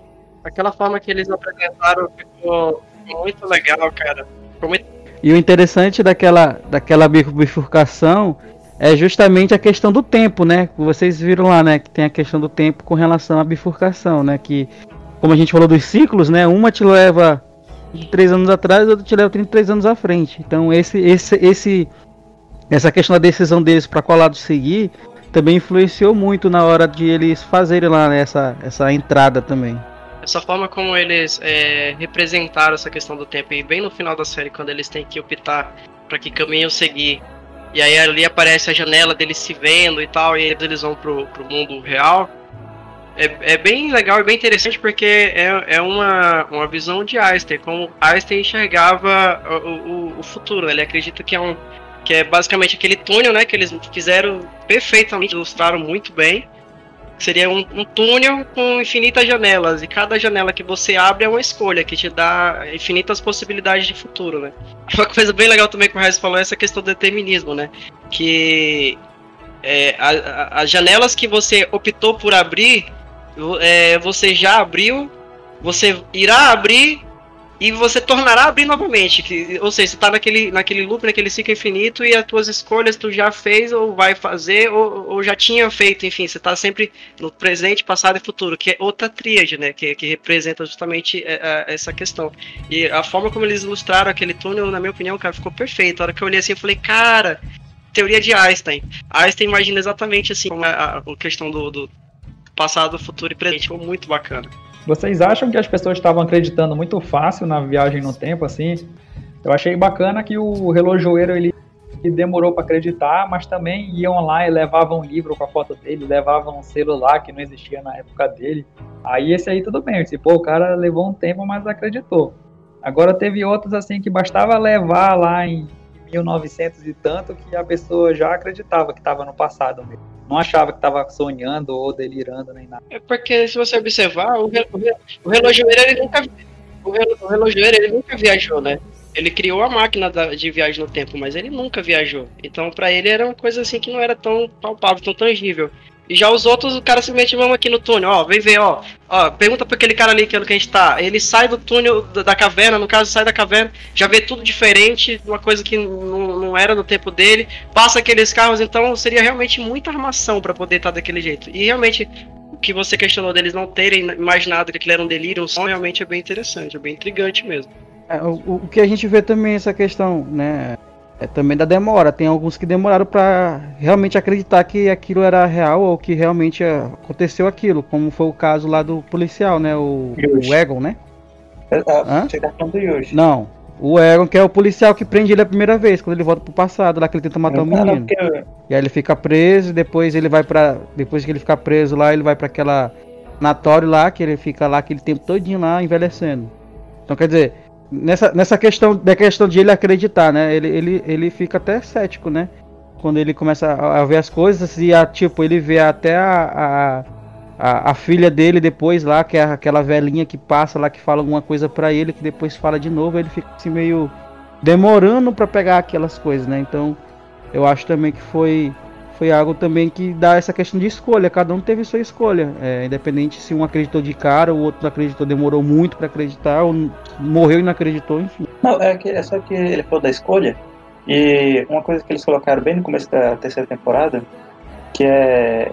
Aquela forma que eles apresentaram ficou muito legal, cara. Muito... E o interessante daquela, daquela bifurcação é justamente a questão do tempo, né? Vocês viram lá, né? Que tem a questão do tempo com relação à bifurcação, né? Que, como a gente falou dos ciclos, né? Uma te leva 33 anos atrás, outro te leva 33 anos à frente. Então esse, esse, esse, essa questão da decisão deles para qual lado seguir também influenciou muito na hora de eles fazerem lá essa, essa entrada também. essa forma como eles é, representaram essa questão do tempo, e bem no final da série, quando eles têm que optar para que caminho seguir, e aí ali aparece a janela deles se vendo e tal, e eles vão pro, pro mundo real. É, é bem legal e bem interessante porque é, é uma, uma visão de Einstein, como Einstein enxergava o, o, o futuro. Ele acredita que é um que é basicamente aquele túnel, né, que eles fizeram perfeitamente, ilustraram muito bem. Seria um, um, túnel com infinitas janelas, e cada janela que você abre é uma escolha, que te dá infinitas possibilidades de futuro, né? [laughs] Uma coisa bem legal também que o Reis falou é essa questão do determinismo, né? Que é, as janelas que você optou por abrir, é, você já abriu, você irá abrir e você tornará a abrir novamente. Que, ou seja, você está naquele, naquele loop, naquele ciclo infinito e as tuas escolhas tu já fez ou vai fazer ou, ou já tinha feito, enfim, você está sempre no presente, passado e futuro, que é outra tríade, né, que, que representa justamente é, é, essa questão. E a forma como eles ilustraram aquele túnel, na minha opinião, cara, ficou perfeito. A hora que eu olhei assim, eu falei, cara, teoria de Einstein. Einstein imagina exatamente assim, como a, a questão do, do passado, futuro e presente, ficou muito bacana. Vocês acham que as pessoas estavam acreditando muito fácil na viagem no tempo, assim? Eu achei bacana que o relojoeiro ele demorou para acreditar, mas também iam lá e levavam um livro com a foto dele, levavam um celular que não existia na época dele. Aí esse aí tudo bem, tipo, o cara levou um tempo, mas acreditou. Agora teve outros assim que bastava levar lá em 1900 e tanto que a pessoa já acreditava que estava no passado mesmo não achava que estava sonhando ou delirando nem nada. É porque se você observar, o, o relojoeiro ele nunca o relojoeiro ele nunca viajou, né? Ele criou a máquina de viagem no tempo, mas ele nunca viajou. Então, para ele era uma coisa assim que não era tão palpável, tão tangível. E já os outros, o cara simplesmente vamos aqui no túnel, ó, vem ver, ó. Ó, pergunta pra aquele cara ali que é que a gente tá. Ele sai do túnel da, caverna, no caso, sai da caverna, já vê tudo diferente, uma coisa que não, não era no tempo dele. Passa aqueles carros, então seria realmente muita armação para poder estar tá daquele jeito. E realmente, o que você questionou deles não terem imaginado que aquilo era um delírio, um som, realmente é bem interessante, é bem intrigante mesmo. É, o, o que a gente vê também essa questão, né? É também da demora. Tem alguns que demoraram para realmente acreditar que aquilo era real ou que realmente aconteceu aquilo, como foi o caso lá do policial, né? O, o Egon, né? É, ah, você tá falando do Yuji. Não. O Egon, que é o policial que prende ele a primeira vez, quando ele volta pro passado, lá que ele tenta matar o menino. Não, porque... E aí ele fica preso, e depois ele vai para Depois que ele fica preso lá, ele vai para aquela natório lá, que ele fica lá aquele tempo todinho lá envelhecendo. Então quer dizer, nessa, nessa questão da questão de ele acreditar, né? Ele, ele, ele fica até cético, né? Quando ele começa a, ver as coisas e a, tipo, ele vê até a, a, a, a, filha dele depois lá, que é aquela velhinha que passa lá que fala alguma coisa para ele, que depois fala de novo, ele fica assim meio demorando para pegar aquelas coisas, né? Então, eu acho também que foi foi algo também que dá essa questão de escolha. Cada um teve sua escolha, é, independente se um acreditou de cara, o outro acreditou, demorou muito para acreditar, ou morreu e não acreditou, enfim. Não, é, que, é só que ele falou da escolha, e uma coisa que eles colocaram bem no começo da terceira temporada, que é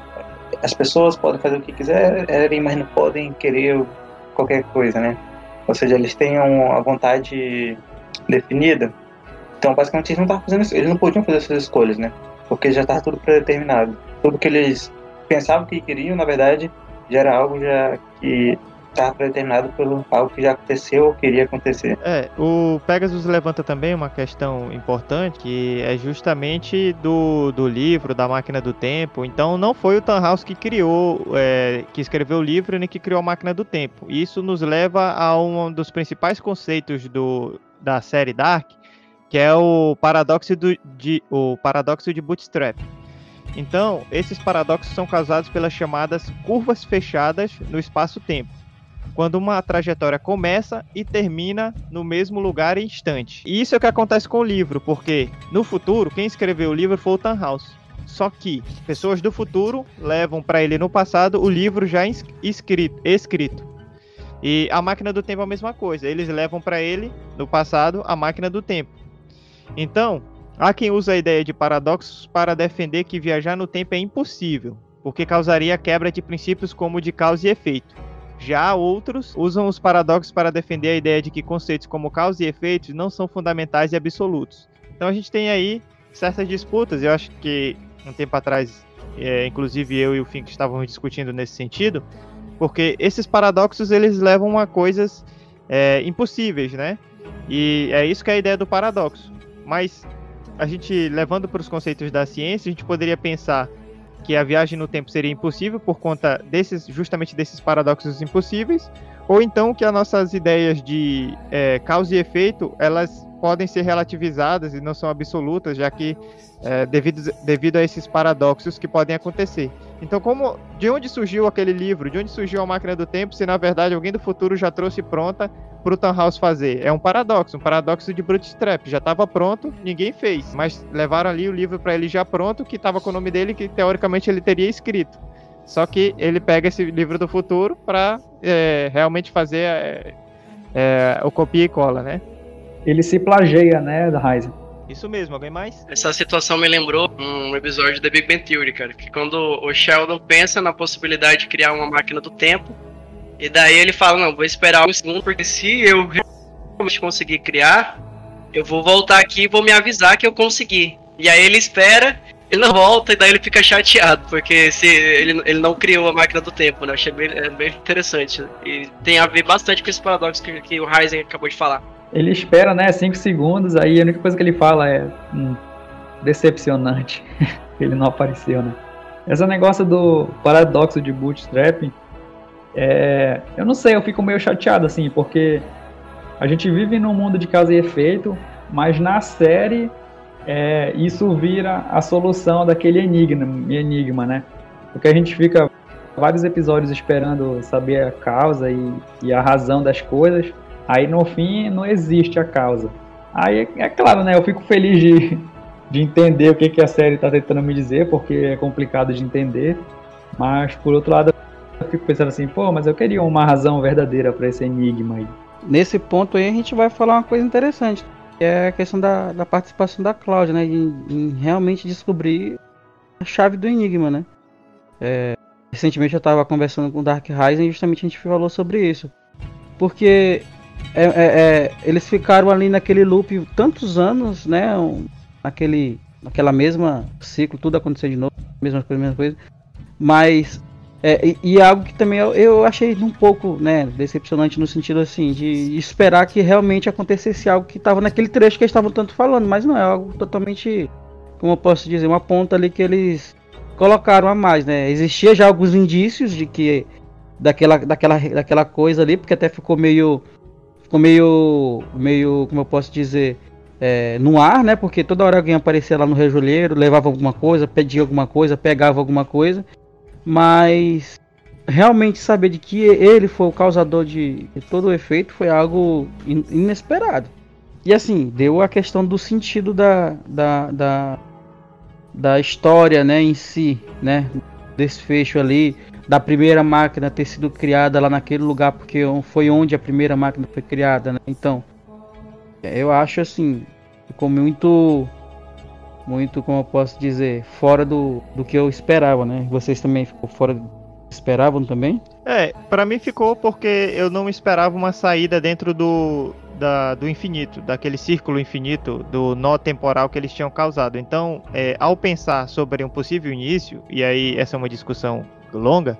as pessoas podem fazer o que quiserem, mas não podem querer qualquer coisa, né? Ou seja, eles têm a vontade definida. Então, basicamente, eles não estavam fazendo isso, eles não podiam fazer suas escolhas, né? Porque já estava tudo predeterminado. Tudo que eles pensavam que queriam, na verdade, já era algo já que estava predeterminado pelo algo que já aconteceu ou queria acontecer. É, o Pegasus levanta também uma questão importante, que é justamente do, do livro, da máquina do tempo. Então não foi o Tannhaus que criou, é, que escreveu o livro, nem que criou a máquina do tempo. Isso nos leva a um dos principais conceitos do, da série Dark, que é o paradoxo, do, de, o paradoxo de Bootstrap. Então, esses paradoxos são causados pelas chamadas curvas fechadas no espaço-tempo, quando uma trajetória começa e termina no mesmo lugar e instante. E isso é o que acontece com o livro, porque no futuro, quem escreveu o livro foi o Tannhaus. Só que pessoas do futuro levam para ele no passado o livro já escrito, escrito. E a máquina do tempo é a mesma coisa. Eles levam para ele no passado a máquina do tempo. Então, há quem usa a ideia de paradoxos para defender que viajar no tempo é impossível, porque causaria quebra de princípios como de causa e efeito. Já outros usam os paradoxos para defender a ideia de que conceitos como causa e efeito não são fundamentais e absolutos. Então a gente tem aí certas disputas, eu acho que um tempo atrás, é, inclusive eu e o Fink estávamos discutindo nesse sentido, porque esses paradoxos eles levam a coisas é, impossíveis, né? E é isso que é a ideia do paradoxo. Mas a gente levando para os conceitos da ciência, a gente poderia pensar que a viagem no tempo seria impossível por conta desses, justamente desses paradoxos impossíveis, ou então que as nossas ideias de é, causa e efeito elas podem ser relativizadas e não são absolutas, já que é, devido, devido a esses paradoxos que podem acontecer. Então, como de onde surgiu aquele livro? De onde surgiu a máquina do tempo? Se na verdade alguém do futuro já trouxe pronta para o Tannhaus fazer? É um paradoxo, um paradoxo de Bootstrap. Já estava pronto, ninguém fez, mas levaram ali o livro para ele já pronto, que estava com o nome dele, que teoricamente ele teria escrito. Só que ele pega esse livro do futuro para é, realmente fazer é, é, o copia e cola, né? Ele se plageia, né, da Ryzen. Isso mesmo, alguém mais? Essa situação me lembrou um episódio de The Big Bang Theory, cara. Que quando o Sheldon pensa na possibilidade de criar uma máquina do tempo, e daí ele fala, não, vou esperar um segundo, porque se eu realmente conseguir criar, eu vou voltar aqui e vou me avisar que eu consegui. E aí ele espera, ele não volta, e daí ele fica chateado, porque se ele, ele não criou a máquina do tempo, né? Achei bem, é bem interessante. E tem a ver bastante com esse paradoxo que, que o Ryzen acabou de falar. Ele espera, né, 5 segundos, aí a única coisa que ele fala é hum, decepcionante. [laughs] ele não apareceu, né? Esse negócio do paradoxo de bootstrapping, é, eu não sei, eu fico meio chateado assim, porque a gente vive num mundo de causa e efeito, mas na série é, isso vira a solução daquele enigma, enigma, né? Porque a gente fica vários episódios esperando saber a causa e, e a razão das coisas, Aí no fim não existe a causa. Aí é claro, né? Eu fico feliz de, de entender o que, que a série está tentando me dizer, porque é complicado de entender. Mas por outro lado, eu fico pensando assim, pô, mas eu queria uma razão verdadeira para esse enigma aí. Nesse ponto aí a gente vai falar uma coisa interessante, que é a questão da, da participação da Cláudia, né? Em, em, realmente descobrir a chave do enigma, né? É, recentemente eu estava conversando com o Dark Rising e justamente a gente falou sobre isso. Porque é, é, é, eles ficaram ali naquele loop tantos anos, né? Naquele, naquela mesma ciclo, tudo acontecendo de novo, mesma coisa, mesma coisa. Mas é, e, e, algo que também eu, eu, achei um pouco né, decepcionante no sentido assim de esperar que realmente acontecesse algo que estava naquele trecho que eles estavam tanto falando, mas não é algo totalmente, como eu posso dizer, uma ponta ali que eles colocaram a mais, né? Existia já alguns indícios de que daquela, daquela, daquela coisa ali, porque até ficou meio ficou meio, meio, como eu posso dizer, é, no ar, né? Porque toda hora alguém aparecia lá no rejolheiro, levava alguma coisa, pedia alguma coisa, pegava alguma coisa, mas realmente saber de que ele foi o causador de, todo o efeito foi algo in, inesperado. E assim, deu a questão do sentido da, da, da, da história, né, em si, né? Desfecho ali, da primeira máquina ter sido criada lá naquele lugar, porque foi onde a primeira máquina foi criada, né? Então, eu acho assim, ficou muito, muito, como eu posso dizer, fora do, do que eu esperava, né? Vocês também ficou fora esperavam também? É, para mim ficou porque eu não esperava uma saída dentro do, da, do infinito, daquele círculo infinito, do nó temporal que eles tinham causado. Então, é, ao pensar sobre um possível início, e aí essa é uma discussão longa,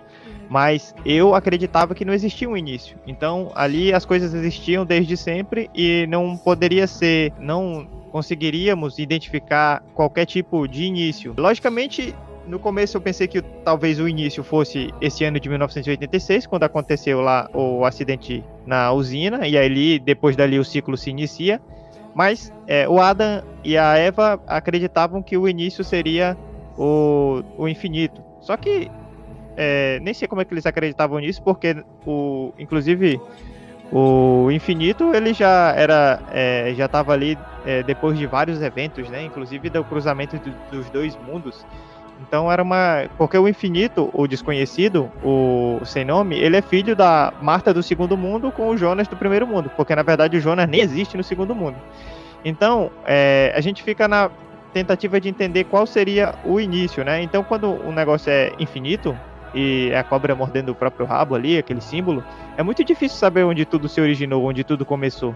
mas eu acreditava que não existia um início. Então ali as coisas existiam desde sempre e não poderia ser, não conseguiríamos identificar qualquer tipo de início. Logicamente, no começo eu pensei que talvez o início fosse esse ano de 1986, quando aconteceu lá o acidente na usina, e ali, depois dali, o ciclo se inicia. Mas é, o Adam e a Eva acreditavam que o início seria o, o infinito. Só que é, nem sei como é que eles acreditavam nisso, porque o, inclusive o Infinito ele já era é, já estava ali é, depois de vários eventos, né? Inclusive do cruzamento do, dos dois mundos. Então era uma porque o Infinito, o desconhecido, o sem nome, ele é filho da Marta do segundo mundo com o Jonas do primeiro mundo, porque na verdade o Jonas nem existe no segundo mundo. Então é, a gente fica na tentativa de entender qual seria o início, né? Então quando o negócio é infinito, e a cobra mordendo o próprio rabo ali, aquele símbolo, é muito difícil saber onde tudo se originou, onde tudo começou.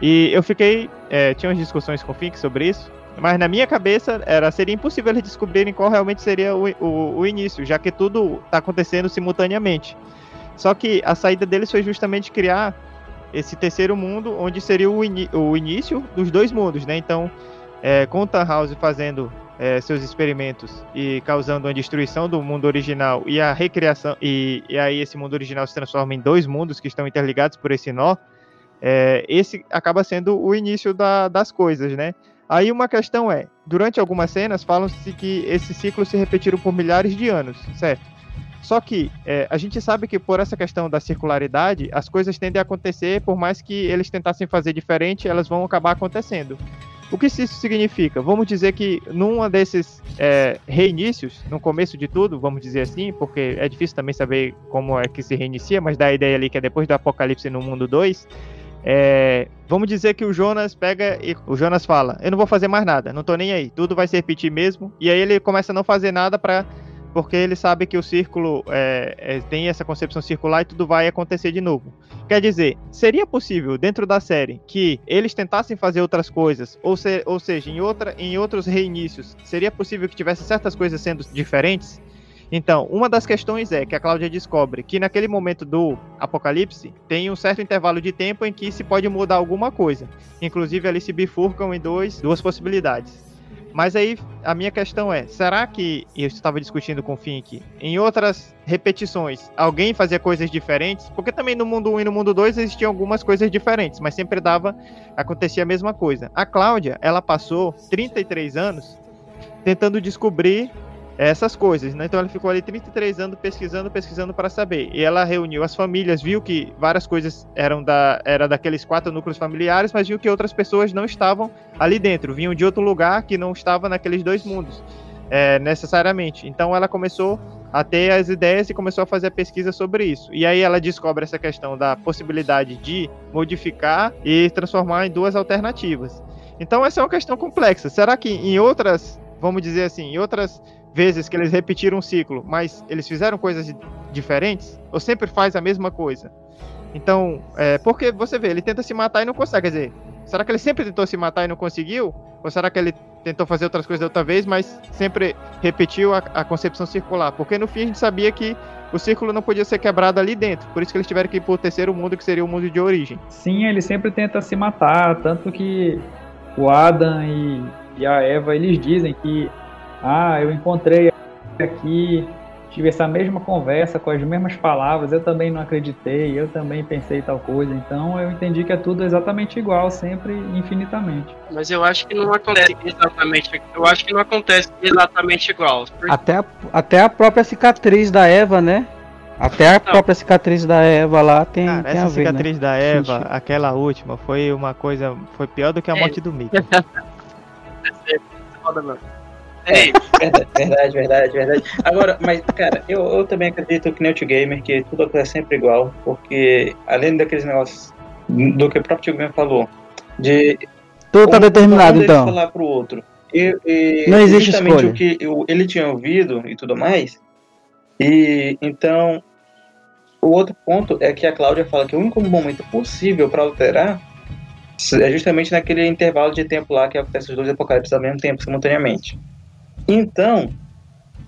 E eu fiquei. É, tinha umas discussões com o Fink sobre isso, mas na minha cabeça era seria impossível eles descobrirem qual realmente seria o, o, o início, já que tudo está acontecendo simultaneamente. Só que a saída deles foi justamente criar esse terceiro mundo, onde seria o, ini- o início dos dois mundos, né? Então, é, com Tannhauser fazendo é, seus experimentos e causando a destruição do mundo original e a recriação, e, e aí esse mundo original se transforma em dois mundos que estão interligados por esse nó, é, esse acaba sendo o início da- das coisas, né? Aí uma questão é, durante algumas cenas falam-se que esses ciclos se repetiram por milhares de anos, certo? Só que é, a gente sabe que por essa questão da circularidade, as coisas tendem a acontecer, por mais que eles tentassem fazer diferente, elas vão acabar acontecendo. O que isso significa? Vamos dizer que num desses é, reinícios, no começo de tudo, vamos dizer assim, porque é difícil também saber como é que se reinicia, mas dá a ideia ali que é depois do apocalipse no mundo 2, é, vamos dizer que o Jonas pega e o Jonas fala: Eu não vou fazer mais nada, não tô nem aí, tudo vai se repetir mesmo. E aí ele começa a não fazer nada para porque ele sabe que o círculo é, é, tem essa concepção circular e tudo vai acontecer de novo. Quer dizer, seria possível dentro da série que eles tentassem fazer outras coisas, ou, se, ou seja, em, outra, em outros reinícios, seria possível que tivesse certas coisas sendo diferentes? Então, uma das questões é que a Cláudia descobre que naquele momento do apocalipse tem um certo intervalo de tempo em que se pode mudar alguma coisa. Inclusive, eles se bifurcam em dois, duas possibilidades. Mas aí a minha questão é: será que, eu estava discutindo com o Fink, em outras repetições, alguém fazia coisas diferentes? Porque também no mundo 1 e no mundo 2 existiam algumas coisas diferentes, mas sempre dava, acontecia a mesma coisa. A Cláudia, ela passou 33 anos tentando descobrir essas coisas, né? Então ela ficou ali 33 anos pesquisando, pesquisando para saber. E ela reuniu as famílias, viu que várias coisas eram da era daqueles quatro núcleos familiares, mas viu que outras pessoas não estavam ali dentro, vinham de outro lugar que não estava naqueles dois mundos, é, necessariamente. Então ela começou a ter as ideias e começou a fazer a pesquisa sobre isso. E aí ela descobre essa questão da possibilidade de modificar e transformar em duas alternativas. Então essa é uma questão complexa. Será que em outras, vamos dizer assim, em outras vezes que eles repetiram um ciclo, mas eles fizeram coisas diferentes? Ou sempre faz a mesma coisa? Então, é, porque você vê, ele tenta se matar e não consegue. Quer dizer, será que ele sempre tentou se matar e não conseguiu? Ou será que ele tentou fazer outras coisas outra vez, mas sempre repetiu a, a concepção circular? Porque no fim a gente sabia que o círculo não podia ser quebrado ali dentro. Por isso que eles tiveram que ir pro terceiro mundo, que seria o mundo de origem. Sim, ele sempre tenta se matar, tanto que o Adam e, e a Eva, eles dizem que ah, eu encontrei aqui, tive essa mesma conversa com as mesmas palavras, eu também não acreditei, eu também pensei tal coisa, então eu entendi que é tudo exatamente igual, sempre infinitamente. Mas eu acho que não acontece exatamente. Eu acho que não acontece exatamente igual. Porque Até a, até a própria cicatriz da Eva, né? Até a própria cicatriz da Eva lá tem, Cara, tem essa a ver, né? cicatriz da Eva, Sim. aquela última, foi uma coisa. Foi pior do que a É. morte do Mickey. [laughs] Ei, Verdade, verdade, verdade, verdade. Agora, mas, cara, eu, eu também acredito que nem o Gamer, que tudo acontece sempre igual, porque além daqueles negócios do que o próprio Tio Gamer falou, de Tudo tá determinado então. falar pro outro. E, e Não existe justamente escolha. o que eu- ele tinha ouvido e tudo mais. E então o outro ponto é que a Cláudia fala que o único momento possível para alterar é justamente naquele intervalo de tempo lá que acontece os dois apocalipses ao mesmo tempo, simultaneamente. Então,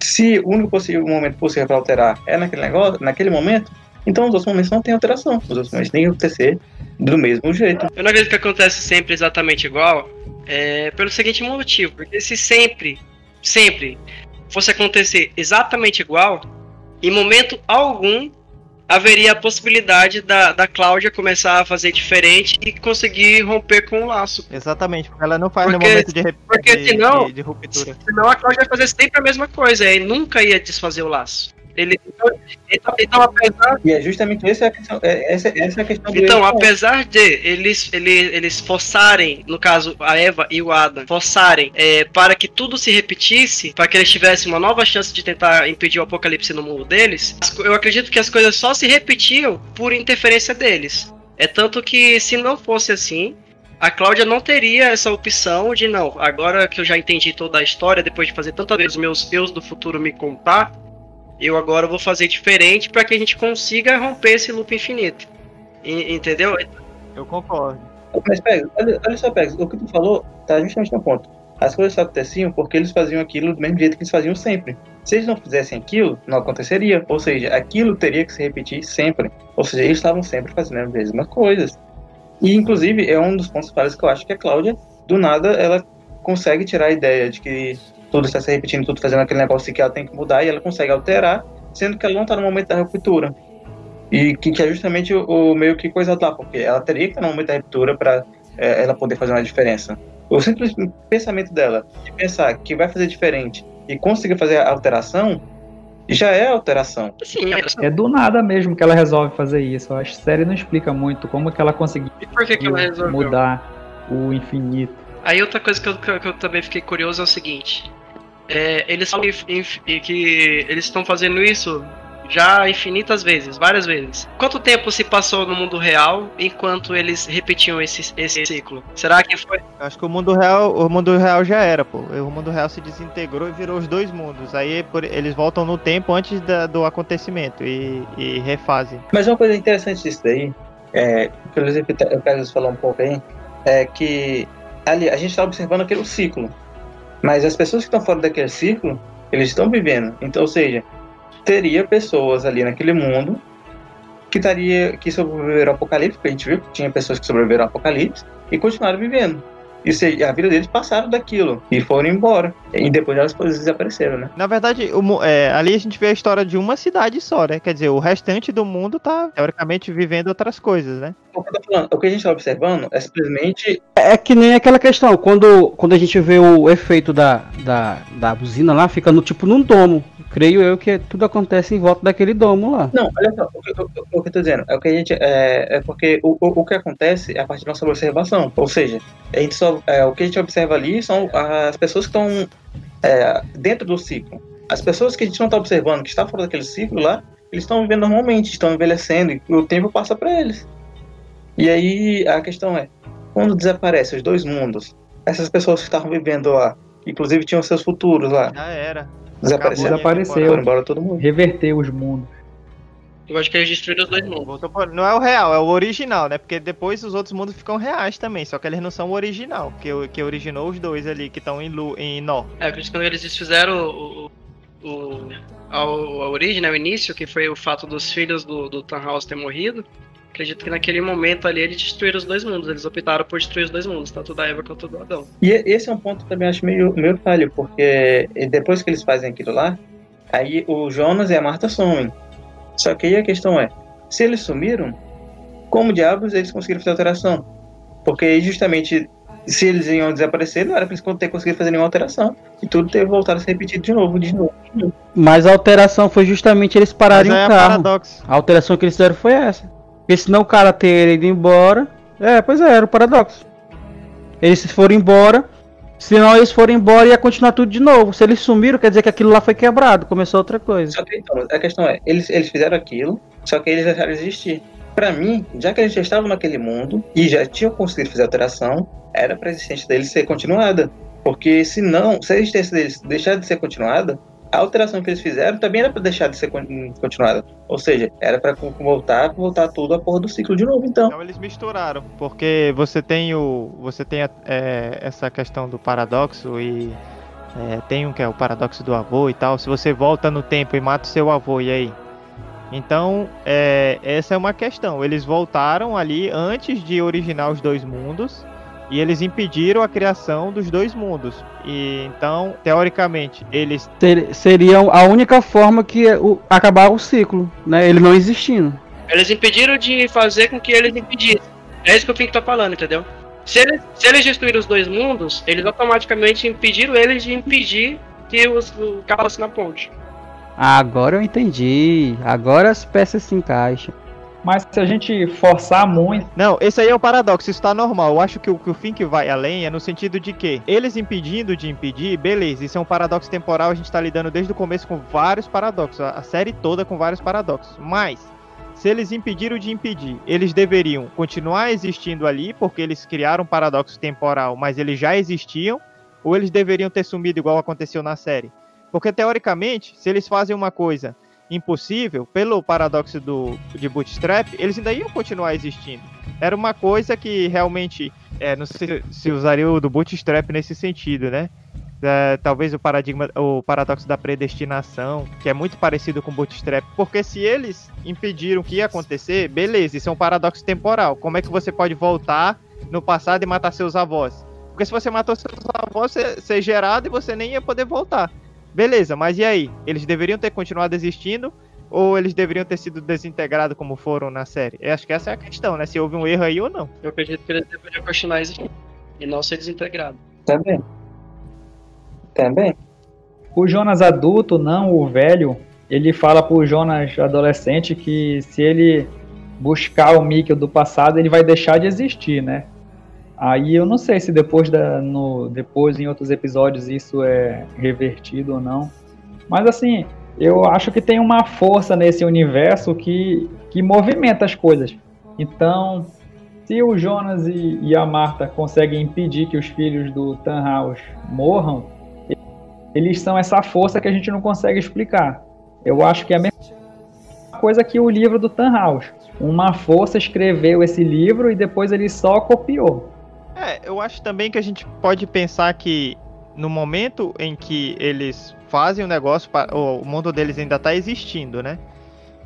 se o único possível momento possível para alterar é naquele negócio, naquele momento, então os outros momentos não tem alteração. Os outros momentos têm que acontecer do mesmo jeito. eu não acredito que acontece sempre exatamente igual. É, pelo seguinte motivo, porque se sempre, sempre fosse acontecer exatamente igual, em momento algum haveria a possibilidade da, da Cláudia começar a fazer diferente e conseguir romper com o laço. Exatamente, porque ela não faz Porque- no momento de, porque de, senão- de- de ruptura. Senão a Cláudia ia fazer sempre a mesma coisa, e nunca ia desfazer o laço. Ele, então, então, apesar E é justamente essa a questão, é- essa, essa é a questão Então, apesar de eles, eles, eles forçarem, no caso a Eva e o Adam, forçarem é, para que tudo se repetisse, para que eles tivessem uma nova chance de tentar impedir o apocalipse no mundo deles, eu acredito que as coisas só se repetiam por interferência deles. É tanto que se não fosse assim, a Cláudia não teria essa opção de não, agora que eu já entendi toda a história, depois de fazer tantas vezes os meus eu do futuro me contar, eu agora vou fazer diferente para que a gente consiga romper esse loop infinito. E- entendeu? Eu concordo. Mas pega, olha, olha só, pega, o que tu falou tá justamente no ponto. As coisas só aconteciam porque eles faziam aquilo do mesmo jeito que eles faziam sempre. Se eles não fizessem aquilo, não aconteceria. Ou seja, aquilo teria que se repetir sempre. Ou seja, eles estavam sempre fazendo as mesmas coisas. E, inclusive, é um dos pontos principais que eu acho que a Cláudia, do nada, ela consegue tirar a ideia de que tudo está se repetindo, tudo fazendo aquele negócio que ela tem que mudar, e ela consegue alterar, sendo que ela não está no momento da ruptura. E que, que é justamente o, o, meio que coisa lá, porque ela teria que estar no momento da ruptura para é, ela poder fazer uma diferença. O simples pensamento dela de pensar que vai fazer diferente e conseguir fazer a alteração já é alteração. Sim, é, É do nada mesmo que ela resolve fazer isso. A série não explica muito como que ela conseguiu E por que, que ela mudar o infinito. Aí outra coisa que eu- que eu também fiquei curioso é o seguinte. É, eles falam inf- que eles estão fazendo isso já infinitas vezes, várias vezes. Quanto tempo se passou no mundo real enquanto eles repetiam esse, esse ciclo? Será que foi? Acho que o mundo real, o mundo real já era, pô. O mundo real se desintegrou e virou os dois mundos. Aí por- eles voltam no tempo antes da- do acontecimento e, e refazem. Mas uma coisa interessante disso daí, é, inclusive o Carlos falou um pouco aí, é que ali a gente está observando aquele ciclo. Mas as pessoas que estão fora daquele ciclo, eles estão vivendo. Então, ou seja, teria pessoas ali naquele mundo que estaria que sobreviveram ao apocalipse, porque a gente viu que tinha pessoas que sobreviveram ao apocalipse e continuaram vivendo. E se- a vida deles passaram daquilo e foram embora. E depois elas desapareceram, né? Na verdade, o é, ali a gente vê a história de uma cidade só, né? Quer dizer, o restante do mundo tá, teoricamente, vivendo outras coisas, né? O que, eu tô falando, o que a gente está observando é simplesmente É que nem aquela questão, quando, quando a gente vê o efeito da, da, da usina lá, fica no tipo num domo. Creio eu que tudo acontece em volta daquele domo lá. Não, olha só, o que, o, o que eu tô dizendo é o que a gente. É, é porque o, o, o que acontece é a partir da nossa observação. Ou seja, a gente só, é, o que a gente observa ali são as pessoas que estão é, dentro do ciclo. As pessoas que a gente não está observando, que estão fora daquele ciclo lá, eles estão vivendo normalmente, estão envelhecendo e o tempo passa para eles. E aí a questão é: quando desaparece os dois mundos, essas pessoas que estavam vivendo lá, inclusive tinham seus futuros lá, Já era. Desapareceram. Desapareceu. Foram embora todo mundo. Reverter os mundos. Eu acho que eles destruíram os dois mundos. Não é o real, é o original, né? Porque depois os outros mundos ficam reais também, só que eles não são o original, que, que originou os dois ali, que estão em, lu- em nó. É, eu acredito que quando eles desfizeram o, o, o- a, a origem, né, o início, que foi o fato dos filhos do, do Tannhaus ter morrido, acredito que naquele momento ali eles destruíram os dois mundos. Eles optaram por destruir os dois mundos, tanto da Eva quanto do Adão. E esse é um ponto que também acho meio, meio falho, porque depois que eles fazem aquilo lá, aí o Jonas e a Marta somem. Só que aí a questão é, se eles sumiram, como diabos eles conseguiram fazer alteração? Porque justamente, se eles iam desaparecer, não era pra eles ter conseguido fazer nenhuma alteração. E tudo ter voltado a se repetir de novo, de novo. de novo. Mas a alteração foi justamente eles pararem o é carro. paradoxo. A alteração que eles fizeram foi essa. Porque senão o cara ter ido embora. É, pois é, era o paradoxo. Eles foram embora. Senão eles foram embora e ia continuar tudo de novo. Se eles sumiram, quer dizer que aquilo lá foi quebrado, começou outra coisa. Só que então, a questão é, eles, eles fizeram aquilo, só que eles deixaram de existir. Pra mim, já que eles já estavam naquele mundo e já tinham conseguido fazer alteração, era pra existência deles ser continuada. Porque se não, se a existência deles deixar de ser continuada, a alteração que eles fizeram também era pra deixar de ser con- continuada. Ou seja, era co- voltar, voltar tudo a porra do ciclo de novo, então. Então eles misturaram, porque você tem o, você tem a- é, essa questão do paradoxo e é, tem um que é o paradoxo do avô e tal. Se você volta no tempo e mata o seu avô, e aí? Então é, essa é uma questão. Eles voltaram ali antes de originar os dois mundos e eles impediram a criação dos dois mundos. E então, teoricamente, eles Ser- seria a única forma que o, acabar o ciclo, né? Ele não existindo. Eles impediram de fazer com que eles impedissem. É isso que o Fink tá falando, entendeu? Se eles, se eles destruíram os dois mundos, eles automaticamente impediram eles de impedir que os, o carro na ponte. Agora eu entendi. Agora as peças se encaixam. Mas se a gente forçar muito, Não, esse aí é o paradoxo, isso tá normal. Eu acho que o que o Fink vai além é no sentido de que eles impedindo de impedir, beleza, isso é um paradoxo temporal, a gente tá lidando desde o começo com vários paradoxos, a a série toda com vários paradoxos. Mas, se eles impediram de impedir, eles deveriam continuar existindo ali, porque eles criaram um paradoxo temporal, mas eles já existiam, ou eles deveriam ter sumido igual aconteceu na série? Porque, teoricamente, se eles fazem uma coisa impossível, pelo paradoxo do, de Bootstrap, eles ainda iam continuar existindo. Era uma coisa que realmente, é, não sei se usaria o do Bootstrap nesse sentido, né? é, talvez o paradigma, o paradoxo da predestinação, que é muito parecido com o Bootstrap, porque se eles impediram que ia acontecer, beleza, isso é um paradoxo temporal. Como é que você pode voltar no passado e matar seus avós? Porque se você matou seus avós, você ser gerado e você nem ia poder voltar. Beleza, mas e aí? Eles deveriam ter continuado existindo ou eles deveriam ter sido desintegrados como foram na série? Eu acho que essa é a questão, né? Se houve um erro aí ou não. Eu acredito que eles deveriam continuar existindo e não ser desintegrado. Também. Também. O Jonas adulto, não o velho, ele fala pro Jonas adolescente que se ele buscar o Mikkel do passado, ele vai deixar de existir, né? Aí eu não sei se depois da no depois em outros episódios isso é revertido ou não. Mas assim, eu acho que tem uma força nesse universo que, que movimenta as coisas. Então, se o Jonas e, e a Marta conseguem impedir que os filhos do Tannhaus morram, eles são essa força que a gente não consegue explicar. Eu acho que é a mesma coisa que o livro do Tannhaus. Uma força escreveu esse livro e depois ele só copiou. É, eu acho também que a gente pode pensar que no momento em que eles fazem o negócio, o mundo deles ainda está existindo, né?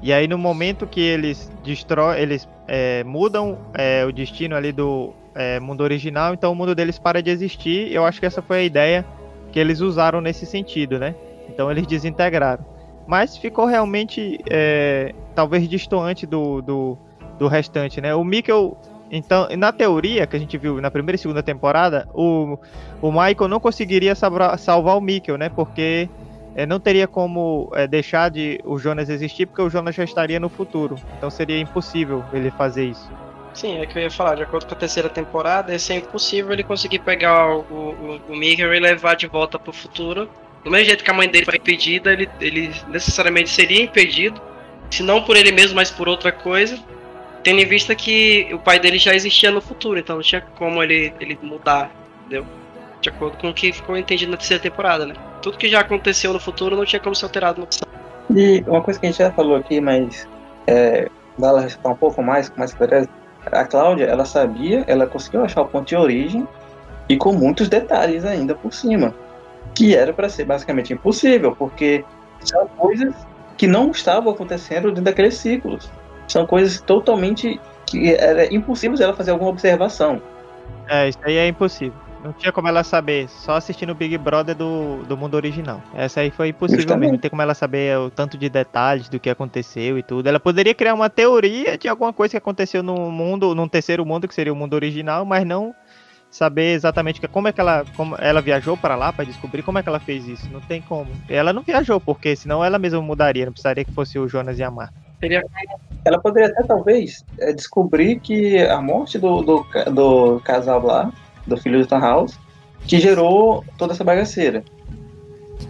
E aí no momento que eles destroem, eles é, mudam é, o destino ali do é, mundo original, então o mundo deles para de existir. Eu acho que essa foi a ideia que eles usaram nesse sentido, né? Então eles desintegraram. Mas ficou realmente é, talvez distoante do, do, do, restante, né? O Mikkel, então, na teoria que a gente viu na primeira e segunda temporada, o, o Michael não conseguiria salvar, o Mikkel, né? Porque é, não teria como é, deixar de o Jonas existir, porque o Jonas já estaria no futuro. Então seria impossível ele fazer isso. Sim, é que eu ia falar, de acordo com a terceira temporada, é impossível ele conseguir pegar o, o, o Mikkel e levar de volta pro futuro. Do mesmo jeito que a mãe dele foi impedida, ele, ele necessariamente seria impedido, se não por ele mesmo, mas por outra coisa, tendo em vista que o pai dele já existia no futuro, então não tinha como ele, ele mudar, entendeu? De acordo com o que ficou entendido na terceira temporada, né? Tudo que já aconteceu no futuro não tinha como ser alterado no passado. E uma coisa que a gente já falou aqui, mas é, vale ressaltar um pouco mais, com mais clareza, a Cláudia, ela sabia, ela conseguiu achar o ponto de origem e com muitos detalhes ainda por cima, que era para ser basicamente impossível, porque são coisas que não estavam acontecendo dentro daqueles ciclos. São coisas totalmente que era impossível ela fazer alguma observação. É, isso aí é impossível. Não tinha como ela saber, só assistindo o Big Brother do, do mundo original. Essa aí foi impossível Justamente. mesmo. Não tem como ela saber o tanto de detalhes do que aconteceu e tudo. Ela poderia criar uma teoria de alguma coisa que aconteceu no mundo, num terceiro mundo, que seria o mundo original, mas não saber exatamente como é que ela, como ela viajou para lá para descobrir como é que ela fez isso. Não tem como. Ela não viajou, porque senão ela mesma mudaria. Não precisaria que fosse o Jonas e a Marta. Ela poderia até talvez é, descobrir que a morte do, do, do casal lá do filho do Tannhaus, que gerou toda essa bagaceira.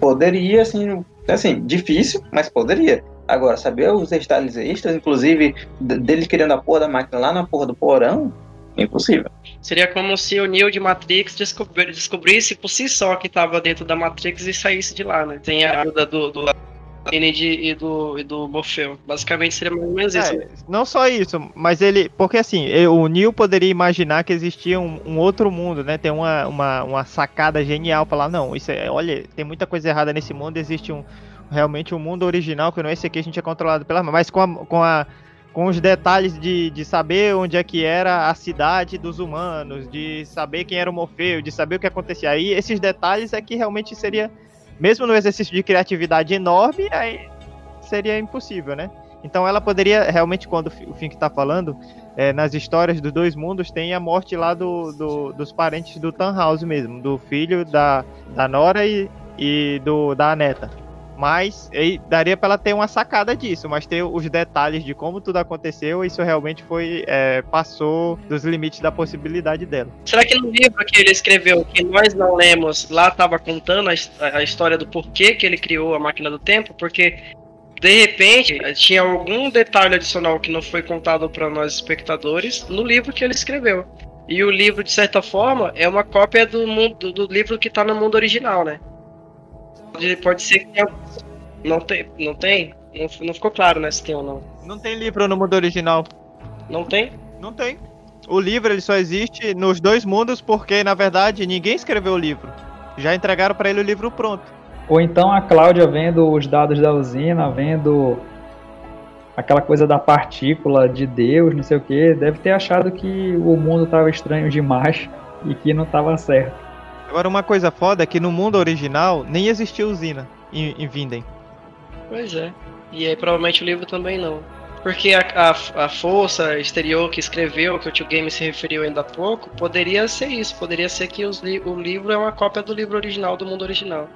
Poderia, assim, assim, difícil, mas poderia. Agora, saber os detalhes extras, inclusive dele querendo a porra da máquina lá na porra do porão, impossível. Seria como se o Neo de Matrix descobrisse por si só que estava dentro da Matrix e saísse de lá, né? Tem a ajuda do, do Kennedy e do, e do Morfeu. Basicamente seria mais isso. É, não só isso, mas ele. Porque assim, o Neil poderia imaginar que existia um, um outro mundo, né? Tem uma, uma, uma sacada genial falar, não, isso é. Olha, tem muita coisa errada nesse mundo, existe um. Realmente um mundo original, que não é esse aqui, a gente é controlado pela. Mas com a, com a com os detalhes de, de saber onde é que era a cidade dos humanos, de saber quem era o Morfeu, de saber o que acontecia. Aí esses detalhes é que realmente seria mesmo no exercício de criatividade enorme, aí seria impossível, né? Então ela poderia, realmente, quando o Fink está falando, é, nas histórias dos dois mundos, tem a morte lá do, do dos parentes do Tannhaus mesmo, do filho da, da Nora e, e do, da neta. Mas daria para ela ter uma sacada disso, mas ter os detalhes de como tudo aconteceu, isso realmente foi é, passou dos limites da possibilidade dela. Será que no livro que ele escreveu, que nós não lemos, lá estava contando a, a história do porquê que ele criou a máquina do tempo? Porque de repente tinha algum detalhe adicional que não foi contado para nós espectadores no livro que ele escreveu. E o livro, de certa forma, é uma cópia do, mundo, do livro que está no mundo original, né? Pode, pode ser que tenha... Não tem? Não tem? Não, não ficou claro, né, se tem ou não. Não tem livro no mundo original. Não tem? Não tem. O livro ele só existe nos dois mundos porque, na verdade, ninguém escreveu o livro. Já entregaram para ele o livro pronto. Ou então a Cláudia vendo os dados da usina, vendo aquela coisa da partícula de Deus, não sei o que, deve ter achado que o mundo estava estranho demais e que não estava certo. Agora, uma coisa foda é que no mundo original nem existia usina em, em Vinden. Pois é. E aí provavelmente o livro também não. Porque a, a, a força exterior que escreveu, que o tio Game se referiu ainda há pouco, poderia ser isso. Poderia ser que os li o livro é uma cópia do livro original, do mundo original.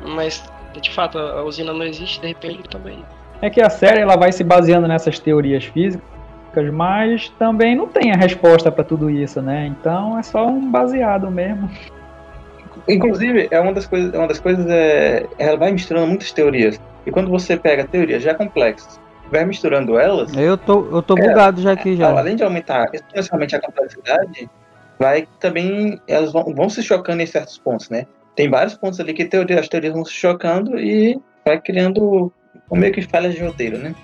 Mas, de fato, a, a usina não existe, de repente também. É que a série ela vai se baseando nessas teorias físicas, mas também não tem a resposta para tudo isso, né? Então é só um baseado mesmo. Inclusive, é uma das coisas, uma das coisas é, ela vai misturando muitas teorias. E quando você pega teorias já complexas, vai misturando elas, Eu tô, eu tô É, bugado já aqui já. além de aumentar exponencialmente a complexidade, vai também elas vão, vão se chocando em certos pontos, né? Tem vários pontos ali que teoria, as teorias vão se chocando e vai criando meio que falhas de roteiro, né?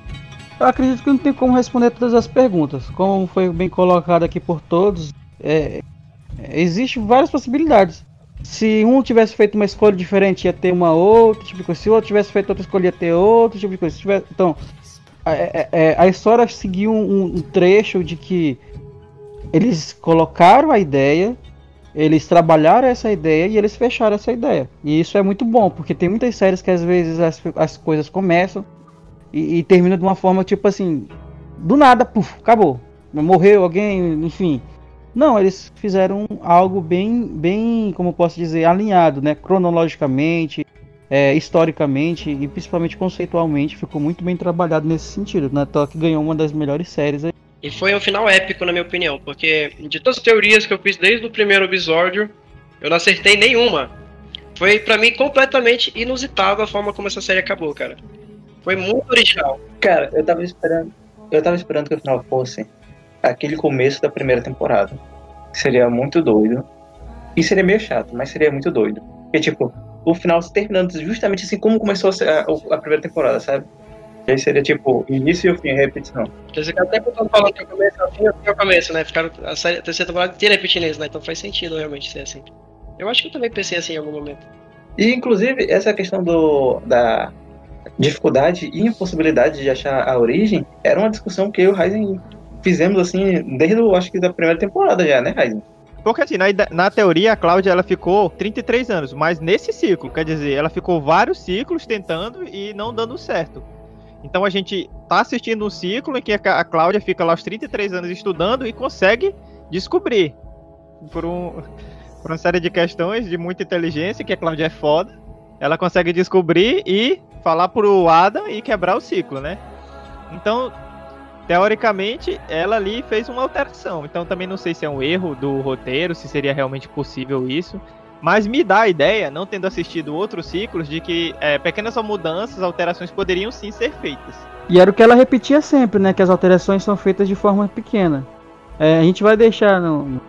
Eu acredito que não tem como responder todas as perguntas. Como foi bem colocado aqui por todos, é, é, existe várias possibilidades. Se um tivesse feito uma escolha diferente, ia ter uma outra tipo de coisa. Se o outro tivesse feito outra escolha, ia ter outro tipo de coisa. Se tiver- então, a, é- é- a história seguiu um, um trecho de que eles colocaram a ideia, eles trabalharam essa ideia e eles fecharam essa ideia. E isso é muito bom, porque tem muitas séries que às vezes as, as coisas começam e, e termina de uma forma tipo assim, do nada, puf, acabou. Morreu alguém, enfim. Não, eles fizeram algo bem, bem, como posso dizer, alinhado, né? Cronologicamente, é, historicamente e principalmente conceitualmente, ficou muito bem trabalhado nesse sentido. Na toa que ganhou uma das melhores séries aí. E foi um final épico, na minha opinião, porque de todas as teorias que eu fiz desde o primeiro episódio, eu não acertei nenhuma. Foi pra mim completamente inusitado a forma como essa série acabou, cara. Foi muito original. Cara, eu tava esperando. Eu tava esperando que o final fosse aquele começo da primeira temporada. Seria muito doido. E seria meio chato, mas seria muito doido. Porque, tipo, o final se terminando justamente assim como começou a, a, primeira temporada, sabe? E aí seria tipo, início e o fim, repetição. Eles ficaram até falando falando que o começo é o fim, é o começo, né? Ficaram a, série, a terceira temporada inteira repetindo isso, né? Então faz sentido realmente ser assim. Eu acho que eu também pensei assim em algum momento. E inclusive essa questão do da dificuldade e impossibilidade de achar a origem era uma discussão que eu e o Ryzen fizemos assim desde o, acho que da primeira temporada já, né, Ryzen? Porque assim, na, na teoria, a Cláudia ela ficou 33 anos, mas nesse ciclo, quer dizer, ela ficou vários ciclos tentando e não dando certo. Então a gente tá assistindo um ciclo em que a Cláudia fica lá aos 33 anos estudando e consegue descobrir. Por, um, por uma série de questões de muita inteligência, que a Cláudia é foda. Ela consegue descobrir e falar pro Adam e quebrar o ciclo, né? Então, teoricamente, ela ali fez uma alteração. Então também não sei se é um erro do roteiro, se seria realmente possível isso. Mas me dá a ideia, não tendo assistido outros ciclos, de que é, pequenas mudanças, alterações poderiam sim ser feitas. E era o que ela repetia sempre, né? Que as alterações são feitas de forma pequena. É, a gente vai deixar no,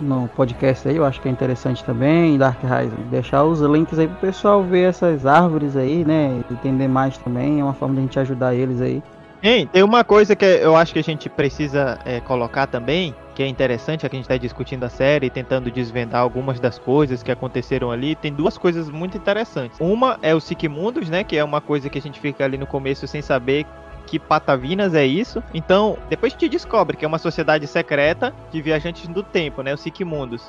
no podcast aí, eu acho que é interessante também, Dark Rising, deixar os links aí pro pessoal ver essas árvores aí, né? Entender mais também, é uma forma de a gente ajudar eles aí. Hein, tem uma coisa que eu acho que a gente precisa é, colocar também, que é interessante, é que a gente está discutindo a série, tentando desvendar algumas das coisas que aconteceram ali. Tem duas coisas muito interessantes. Uma é o Sigmundos, né, que é uma coisa que a gente fica ali no começo sem saber que Patavinas é isso. Então, depois gente descobre que é uma sociedade secreta de viajantes do tempo, né, o Sigmundos.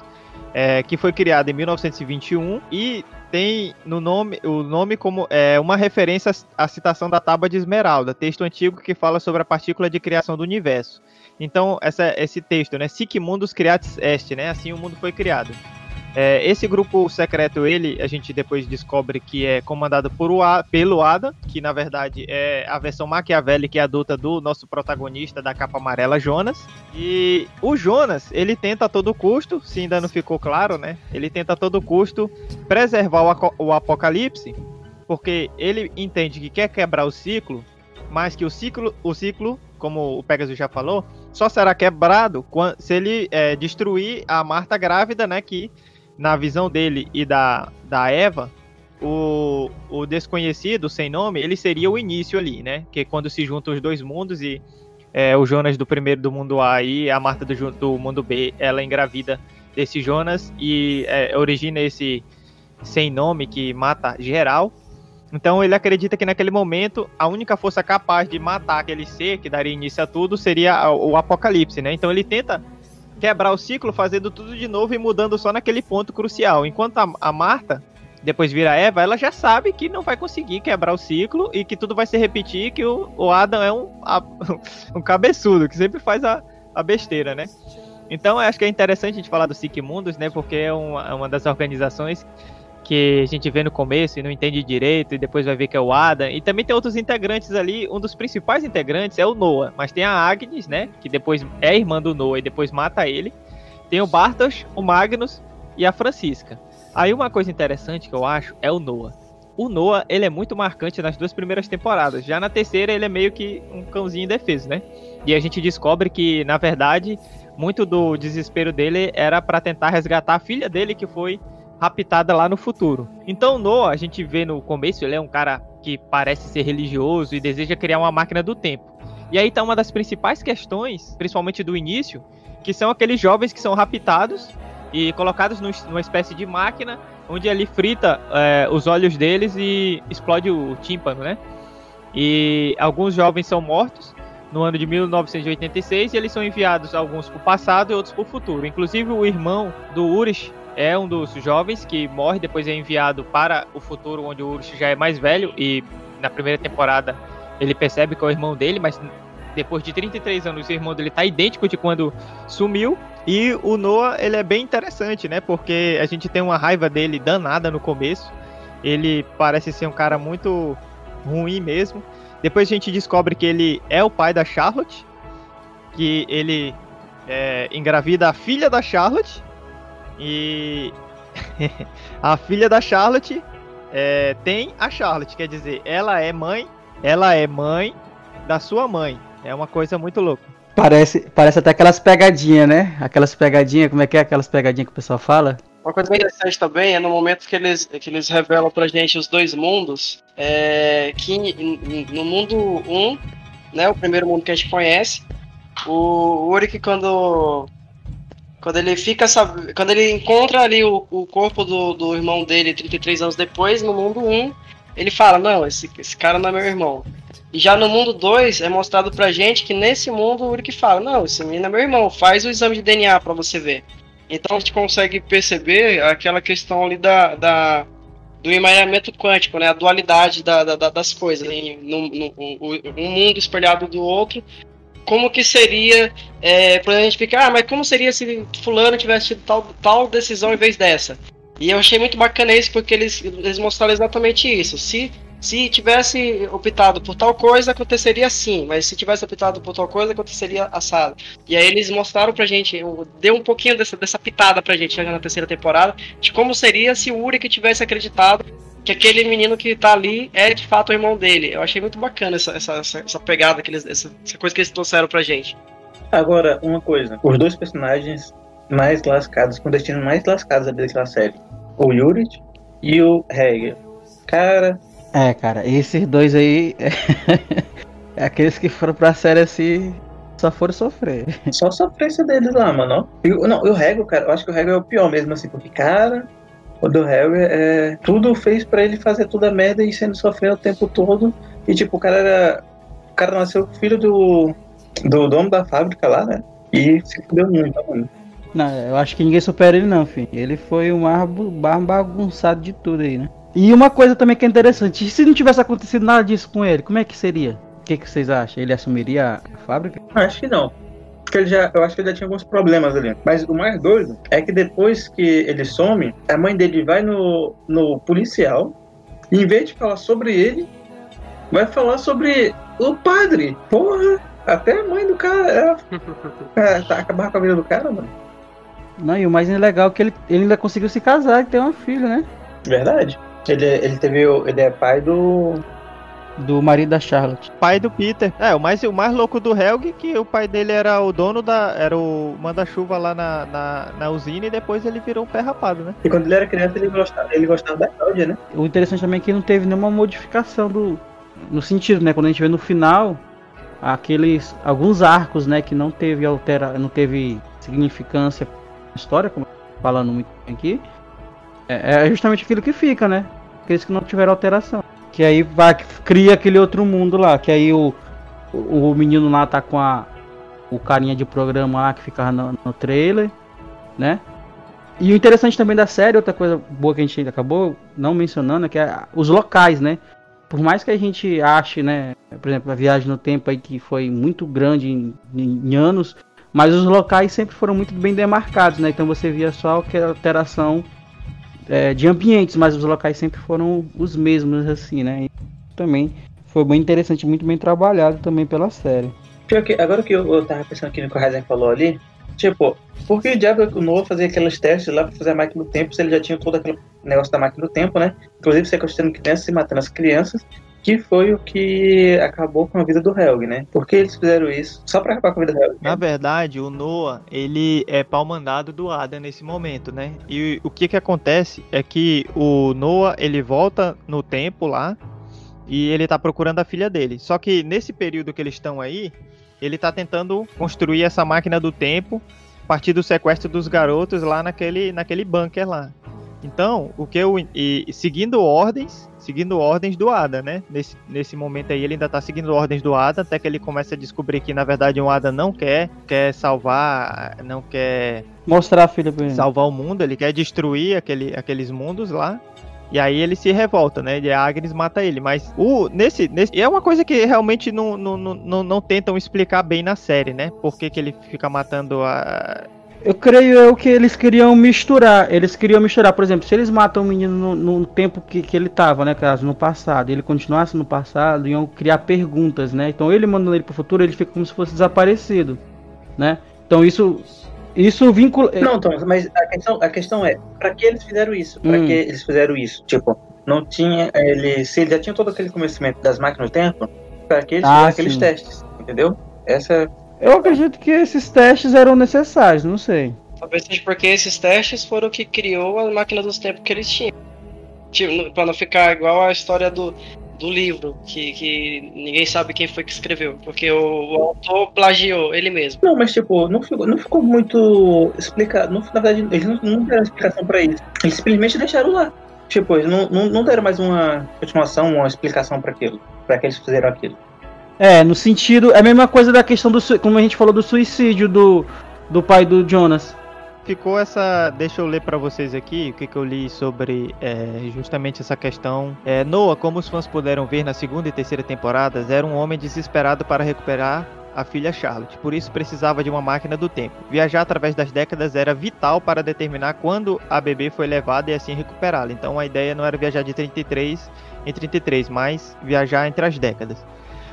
É, que foi criada em 1921 e tem no nome o nome como é uma referência à citação da Tábua de Esmeralda, texto antigo que fala sobre a partícula de criação do universo. Então, essa, esse texto, né, Sic Mundus Creatis Est, né, assim o mundo foi criado. É, esse grupo secreto, ele, a gente depois descobre que é comandado por o A- pelo Adam, que na verdade é a versão maquiavélica e adulta do nosso protagonista da capa amarela, Jonas. E o Jonas, ele tenta a todo custo, se ainda não ficou claro, né? Ele tenta a todo custo preservar o, o apocalipse, porque ele entende que quer quebrar o ciclo, mas que o ciclo, o ciclo, como o Pegasus já falou, só será quebrado se ele é, destruir a Marta grávida, né? Que na visão dele e da, da Eva, o, o desconhecido, sem nome, ele seria o início ali, né? Que é quando se juntam os dois mundos e é, o Jonas do primeiro do mundo A e a Marta do, do mundo B, ela engravida desse Jonas e é, origina esse sem nome que mata geral. Então ele acredita que naquele momento a única força capaz de matar aquele ser que daria início a tudo seria o apocalipse, né? Então ele tenta quebrar o ciclo fazendo tudo de novo e mudando só naquele ponto crucial. Enquanto a, a Marta depois vira Eva, ela já sabe que não vai conseguir quebrar o ciclo e que tudo vai se repetir, que o, o Adam é um, a, [laughs] um cabeçudo, que sempre faz a, a besteira, né? Então, eu acho que é interessante a gente falar do SIC Mundos, né? Porque é uma, é uma das organizações que a gente vê no começo e não entende direito, e depois vai ver que é o Adam. E também tem outros integrantes ali. Um dos principais integrantes é o Noah, mas tem a Agnes, né? Que depois é irmã do Noah e depois mata ele. Tem o Bartos, o Magnus e a Francisca. Aí uma coisa interessante que eu acho é o Noah. O Noah, ele é muito marcante nas duas primeiras temporadas. Já na terceira, ele é meio que um cãozinho indefeso, né? E a gente descobre que, na verdade, muito do desespero dele era para tentar resgatar a filha dele que foi raptada lá no futuro. Então, Noah, a gente vê no começo, ele é um cara que parece ser religioso e deseja criar uma máquina do tempo. E aí tá uma das principais questões, principalmente do início, que são aqueles jovens que são raptados e colocados numa espécie de máquina, onde ele frita é, os olhos deles e explode o tímpano, né? E alguns jovens são mortos no ano de 1986 e eles são enviados alguns para o passado e outros para o futuro. Inclusive o irmão do Urish é um dos jovens que morre, depois é enviado para o futuro, onde o Urso já é mais velho e na primeira temporada ele percebe que é o irmão dele, mas depois de 33 anos o irmão dele tá idêntico de quando sumiu. E o Noah, ele é bem interessante, né? Porque a gente tem uma raiva dele danada no começo. Ele parece ser um cara muito ruim mesmo. Depois a gente descobre que ele é o pai da Charlotte, que ele é, engravida a filha da Charlotte e [laughs] a filha da Charlotte é, tem a Charlotte, quer dizer, ela é mãe, ela é mãe da sua mãe. É uma coisa muito louca. Parece, parece até aquelas pegadinhas, né? Aquelas pegadinhas, como é que é aquelas pegadinhas que o pessoal fala? Uma coisa bem interessante também é no momento que eles, que eles revelam pra gente os dois mundos, é, que no mundo 1, um, né, o primeiro mundo que a gente conhece, o Uric quando quando ele fica, sabe, quando ele encontra ali o, o corpo do, do irmão dele 33 anos depois, no mundo 1, ele fala: Não, esse, esse cara não é meu irmão. E já no mundo 2 é mostrado pra gente que nesse mundo o Uric fala: Não, esse menino é meu irmão, faz o exame de DNA pra você ver. Então a gente consegue perceber aquela questão ali da, da do emaranhamento quântico, né? A dualidade da, da, das coisas. Né? No, no, um mundo espelhado do outro como que seria, é, a gente fica, ah, mas como seria se fulano tivesse tido tal, tal decisão em vez dessa? E eu achei muito bacana isso porque eles, eles mostraram exatamente isso. Se, se tivesse optado por tal coisa, aconteceria assim, mas se tivesse optado por tal coisa, aconteceria assado. E aí eles mostraram pra gente, deu um pouquinho dessa, dessa pitada pra gente na terceira temporada, de como seria se o que tivesse acreditado que aquele menino que tá ali é de fato o irmão dele. Eu achei muito bacana essa, essa, essa, essa pegada, que eles, essa, essa coisa que eles trouxeram pra gente. Agora, uma coisa: os dois personagens mais lascados, com destino mais lascados daquela série: o Yuri e o Hegel. Cara. É, cara, esses dois aí. [laughs] é aqueles que foram pra série assim. Só foram sofrer. Só a sofrência deles lá, mano. E, não, e o Hegel, cara, eu acho que o Hegel é o pior mesmo, assim, porque, cara, o do Harry é, tudo fez para ele fazer toda a merda e sendo sofrendo o tempo todo. E tipo, o cara era. O cara nasceu filho do, do dono da fábrica lá, né? E se fudeu muito, mano. Não, eu acho que ninguém supera ele não, filho. Ele foi o mais bagunçado de tudo aí, né? E uma coisa também que é interessante, se não tivesse acontecido nada disso com ele, como é que seria? O que, que vocês acham? Ele assumiria a fábrica? Acho que não. Porque ele já, eu acho que ele já tinha alguns problemas ali. Mas o mais doido é que depois que ele some, a mãe dele vai no, no policial e em vez de falar sobre ele, vai falar sobre o padre. Porra, até a mãe do cara é, [laughs] é, tá acabar com a vida do cara, mano. Não, e o mais legal é que ele, ele ainda conseguiu se casar e ter uma filha, né? Verdade. Ele, ele teve. Ele é pai do do marido da Charlotte. Pai do Peter. É, o mais, o mais louco do Helg que o pai dele era o dono da. Era o manda-chuva lá na, na, na, usina e depois ele virou um pé rapado, né? E quando ele era criança ele gostava, ele gostava da Cláudia, né? O interessante também é que não teve nenhuma modificação do. No sentido, né? Quando a gente vê no final aqueles. alguns arcos, né, que não teve altera. não teve significância história, como falando muito bem aqui, é, é justamente aquilo que fica, né? Aqueles que não tiveram alteração. Que aí vai, cria aquele outro mundo lá, que aí o, o, o menino lá tá com a, o carinha de programa lá que ficava no, no trailer, né? E o interessante também da série, outra coisa boa que a gente acabou não mencionando, é que é os locais, né? Por mais que a gente ache, né, por exemplo, a viagem no tempo aí que foi muito grande em, em anos, mas os locais sempre foram muito bem demarcados, né? Então você via só aquela alteração é, de ambientes, mas os locais sempre foram os mesmos, assim, né? E também foi bem interessante, muito bem trabalhado também pela série. Que, agora que eu, eu tava pensando aqui no que o Ryzen falou ali, tipo, por que o diabo Noah fazia aqueles testes lá pra fazer a máquina do tempo se ele já tinha todo aquele negócio da máquina do tempo, né? Inclusive sequestrando crianças e matando as crianças, que foi o que acabou com a vida do Helg, né? Por que eles fizeram isso? Só pra acabar com a vida do Helg? Na verdade, o Noah, ele é pau mandado do Adam nesse momento, né? E o que que acontece é que o Noah, ele volta no tempo lá e ele tá procurando a filha dele. Só que nesse período que eles estão aí, ele tá tentando construir essa máquina do tempo a partir do sequestro dos garotos lá naquele, naquele bunker lá. Então, o que eu. E, seguindo ordens, seguindo ordens do Ada, né? Nesse, nesse momento aí ele ainda tá seguindo ordens do Ada, até que ele começa a descobrir que na verdade o Ada não quer, quer salvar, não quer Mostrar a filha pra ele. salvar o mundo, ele quer destruir aquele, aqueles mundos lá. E aí ele se revolta, né? E a Agnes mata ele. Mas o nesse, nesse é uma coisa que realmente não, não, não, não, não tentam explicar bem na série, né? Por que, que ele fica matando a. Eu creio eu que eles queriam misturar. Eles queriam misturar, por exemplo, se eles matam o menino no, no tempo que, que ele tava, né? Caso no passado, ele continuasse no passado, iam criar perguntas, né? Então ele mandando ele pro futuro, ele fica como se fosse desaparecido, né? Então isso. Isso vincula. Não, Thomas, mas a questão, a questão é, pra que eles fizeram isso? Pra Hum. que eles fizeram isso? Tipo, não tinha. Ele, se ele já tinha todo aquele conhecimento das máquinas do tempo, pra que eles Ah, fizeram aqueles sim. testes? Entendeu? Essa. Eu acredito que esses testes eram necessários, não sei. Talvez seja porque esses testes foram o que criou a máquina dos tempos que eles tinham. Tipo, pra não ficar igual a história do, do livro, que, que ninguém sabe quem foi que escreveu. Porque o, o autor plagiou ele mesmo. Não, mas tipo, não ficou, não ficou muito explicado. Não, na verdade, eles não, não deram explicação pra isso. Eles simplesmente deixaram lá. Tipo, eles não, não, não deram mais uma continuação, uma explicação pra aquilo. Pra que eles fizeram aquilo. É, no sentido. É a mesma coisa da questão do. Como a gente falou do suicídio do, do pai do Jonas. Ficou essa. Deixa eu ler pra vocês aqui o que, que eu li sobre é, justamente essa questão. É, Noah, como os fãs puderam ver na segunda e terceira temporadas, era um homem desesperado para recuperar a filha Charlotte. Por isso precisava de uma máquina do tempo. Viajar através das décadas era vital para determinar quando a bebê foi levada e assim recuperá-la. Então a ideia não era viajar de 33 em 33, mas viajar entre as décadas.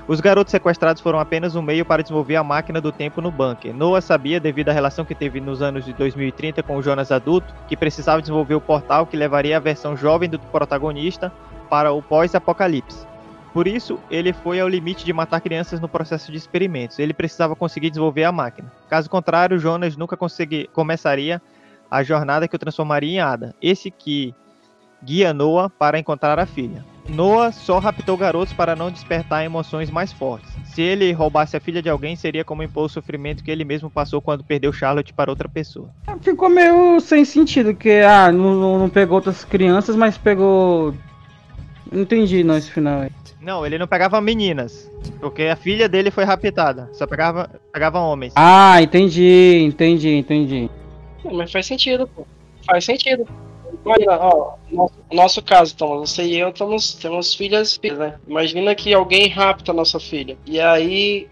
Os garotos sequestrados foram apenas um meio para desenvolver a máquina do tempo no bunker. Noah sabia, devido à relação que teve nos anos de 2030 com o Jonas adulto, que precisava desenvolver o portal que levaria a versão jovem do protagonista para o pós-apocalipse. Por isso, ele foi ao limite de matar crianças no processo de experimentos. Ele precisava conseguir desenvolver a máquina. Caso contrário, Jonas nunca começaria a jornada que o transformaria em Ada. Esse que guia Noah para encontrar a filha. Noah só raptou garotos para não despertar emoções mais fortes. Se ele roubasse a filha de alguém, seria como impor o sofrimento que ele mesmo passou quando perdeu Charlotte para outra pessoa. Ficou meio sem sentido, que ah, não, não- pegou outras crianças, mas pegou. Não entendi não esse final aí. Não, ele não pegava meninas, porque a filha dele foi raptada. Só pegava, pegava homens. Ah, entendi, entendi, entendi. Mas faz sentido, pô. Faz sentido. Imagina, ó, nosso, nosso caso, Thomas, você e eu temos, temos filhas, né? Imagina que alguém rapta a nossa filha. E aí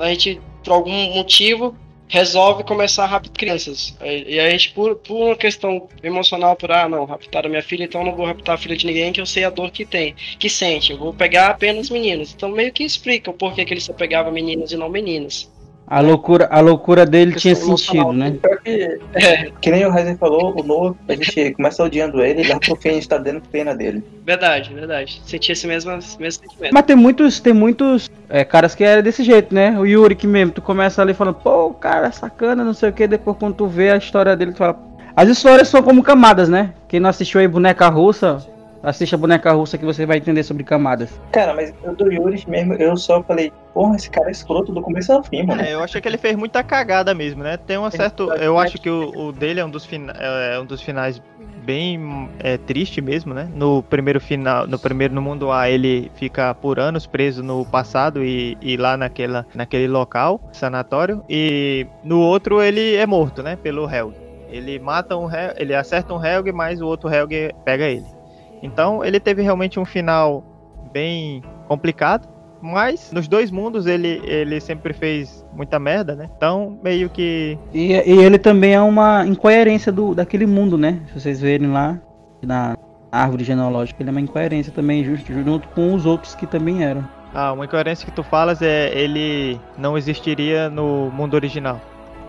a gente, por algum motivo, resolve começar a raptar crianças. E e a gente, por, por uma questão emocional, por ah, não, raptaram minha filha, então não vou raptar a filha de ninguém que eu sei a dor que tem, que sente. Eu vou pegar apenas meninos. Então meio que explica o porquê que ele só pegava meninos e não meninas. A loucura, a loucura dele tinha sentido, né? Pior que, É, que nem o Ryzen falou, o Noah, a gente começa odiando ele, lá pro fim a gente tá dando pena dele. verdade, verdade. Senti esse mesmo, esse mesmo sentimento. Mas tem muitos, tem muitos é, caras que é desse jeito, né? O Yuri que mesmo, tu começa ali falando, pô, o cara é sacana, não sei o que, depois quando tu vê a história dele, tu fala. As histórias são como camadas, né? Quem não assistiu aí Boneca Russa, Assista a boneca russa que você vai entender sobre camadas. Cara, mas eu do Yuri mesmo, eu só falei, porra, esse cara é escroto do começo ao fim, mano. É, eu achei que ele fez muita cagada mesmo, né? Tem um certo. Eu acho que o, o dele é um dos, fina, é um dos finais bem é, triste mesmo, né? No primeiro final, no primeiro no mundo A, ele fica por anos preso no passado e, e lá naquela, naquele local, sanatório. E no outro ele é morto, né? Pelo Helg. Ele mata um Helg, ele acerta um Helg, mas o outro Helg pega ele. Então ele teve realmente um final bem complicado. Mas nos dois mundos ele, ele sempre fez muita merda, né? Então, meio que. E, e ele também é uma incoerência do, daquele mundo, né? Se vocês verem lá na árvore genealógica, ele é uma incoerência também, justo, junto com os outros que também eram. Ah, uma incoerência que tu falas é ele não existiria no mundo original.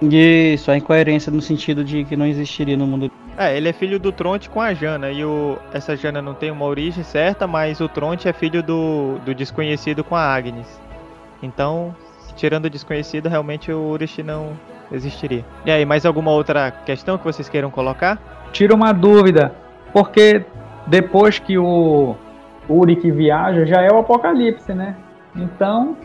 Isso, a incoerência no sentido de que não existiria no mundo. É, ele é filho do Tronte com a Jana, e o, essa Jana não tem uma origem certa, mas o Tronte é filho do, do desconhecido com a Agnes. Então, tirando o desconhecido, realmente o Urish não existiria. E aí, mais alguma outra questão que vocês queiram colocar? Tira uma dúvida, porque depois que o Uric viaja, já é o apocalipse, né? Então,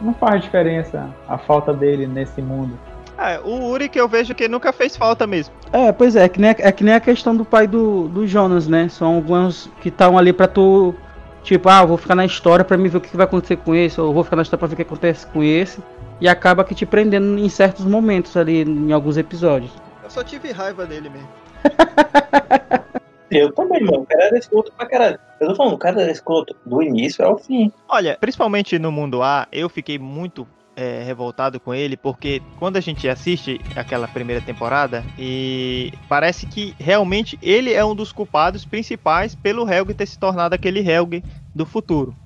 não faz diferença a falta dele nesse mundo. É, o Uri que eu vejo que nunca fez falta mesmo. É, pois é, é que nem, é que nem a questão do pai do, do Jonas, né? São alguns que estão ali pra tu. Tipo, ah, eu vou ficar na história pra me ver o que vai acontecer com esse, ou vou ficar na história pra ver o que acontece com esse. E acaba que te prendendo em certos momentos ali, em alguns episódios. Eu só tive raiva dele mesmo. [laughs] Eu também, mano. O cara era escroto pra caralho. Eu tô falando, o cara era escroto do início ao fim. Olha, principalmente no mundo A, eu fiquei muito é, revoltado com ele, porque quando a gente assiste aquela primeira temporada, e parece que realmente ele é um dos culpados principais pelo Helg ter se tornado aquele Helg do futuro.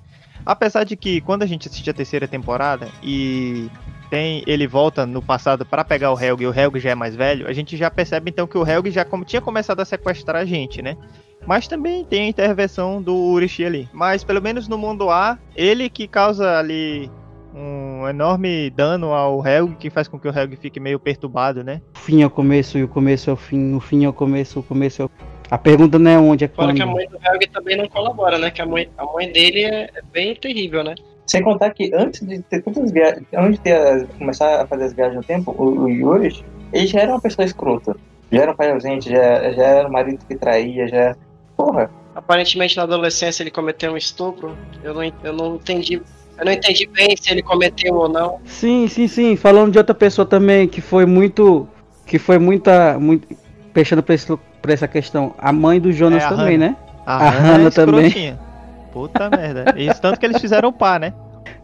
Apesar de que quando a gente assiste a terceira temporada e tem ele volta no passado para pegar o Helg e o Helg já é mais velho, a gente já percebe então que o Helg já como, tinha começado a sequestrar a gente, né? Mas também tem a intervenção do Urishi ali. Mas pelo menos no mundo A, ele que causa ali um enorme dano ao Helg, que faz com que o Helg fique meio perturbado, né? O fim é o começo e o começo é o fim, o fim é o começo, o começo é o... A pergunta não é onde, é Fora quando. que a mãe do Helg também não colabora, né? Que a mãe, a mãe dele é bem terrível, né? Sem contar que antes de ter tantas viagens, antes de ter as- começar a fazer as viagens no tempo, o, o Yuri, ele já era uma pessoa escrota. Já era um pai ausente, já, já era um marido que traía, já. Porra, Aparentemente na adolescência ele cometeu um estupro. Eu não, eu não entendi. Eu não entendi bem se ele cometeu ou não. Sim, sim, sim. Falando de outra pessoa também que foi muito. Que foi muita. Muito, fechando pra, esse- pra essa questão. A mãe do Jonas É, também, Hannah. né? A, A Hannah Hannah é também. Puta merda. Isso tanto que eles fizeram par, né?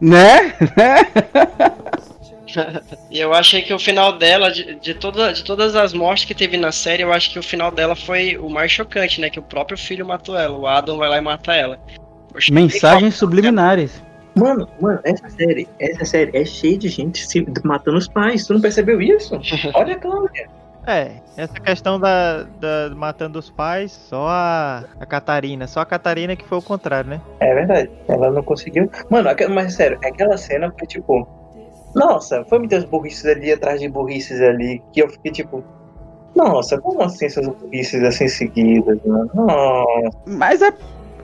Né? E [laughs] eu achei que o final dela, de, de, toda, de todas as mortes que teve na série, eu acho que o final dela foi o mais chocante, né? Que o próprio filho matou ela. O Adam vai lá e mata ela. Mensagens subliminares. Mano, mano, essa série, essa série é cheia de gente se matando os pais. Tu não percebeu isso? [laughs] Olha a Cláudia. É, essa questão da, da matando os pais, só a, a Catarina. Só a Catarina que foi o contrário, né? É verdade. Ela não conseguiu. Mano, mas sério, aquela cena foi tipo. Nossa, foi muitas burrices ali atrás de burrices ali. Que eu fiquei tipo. Nossa, como assim essas burrices assim seguidas, mano? Nossa. Mas é.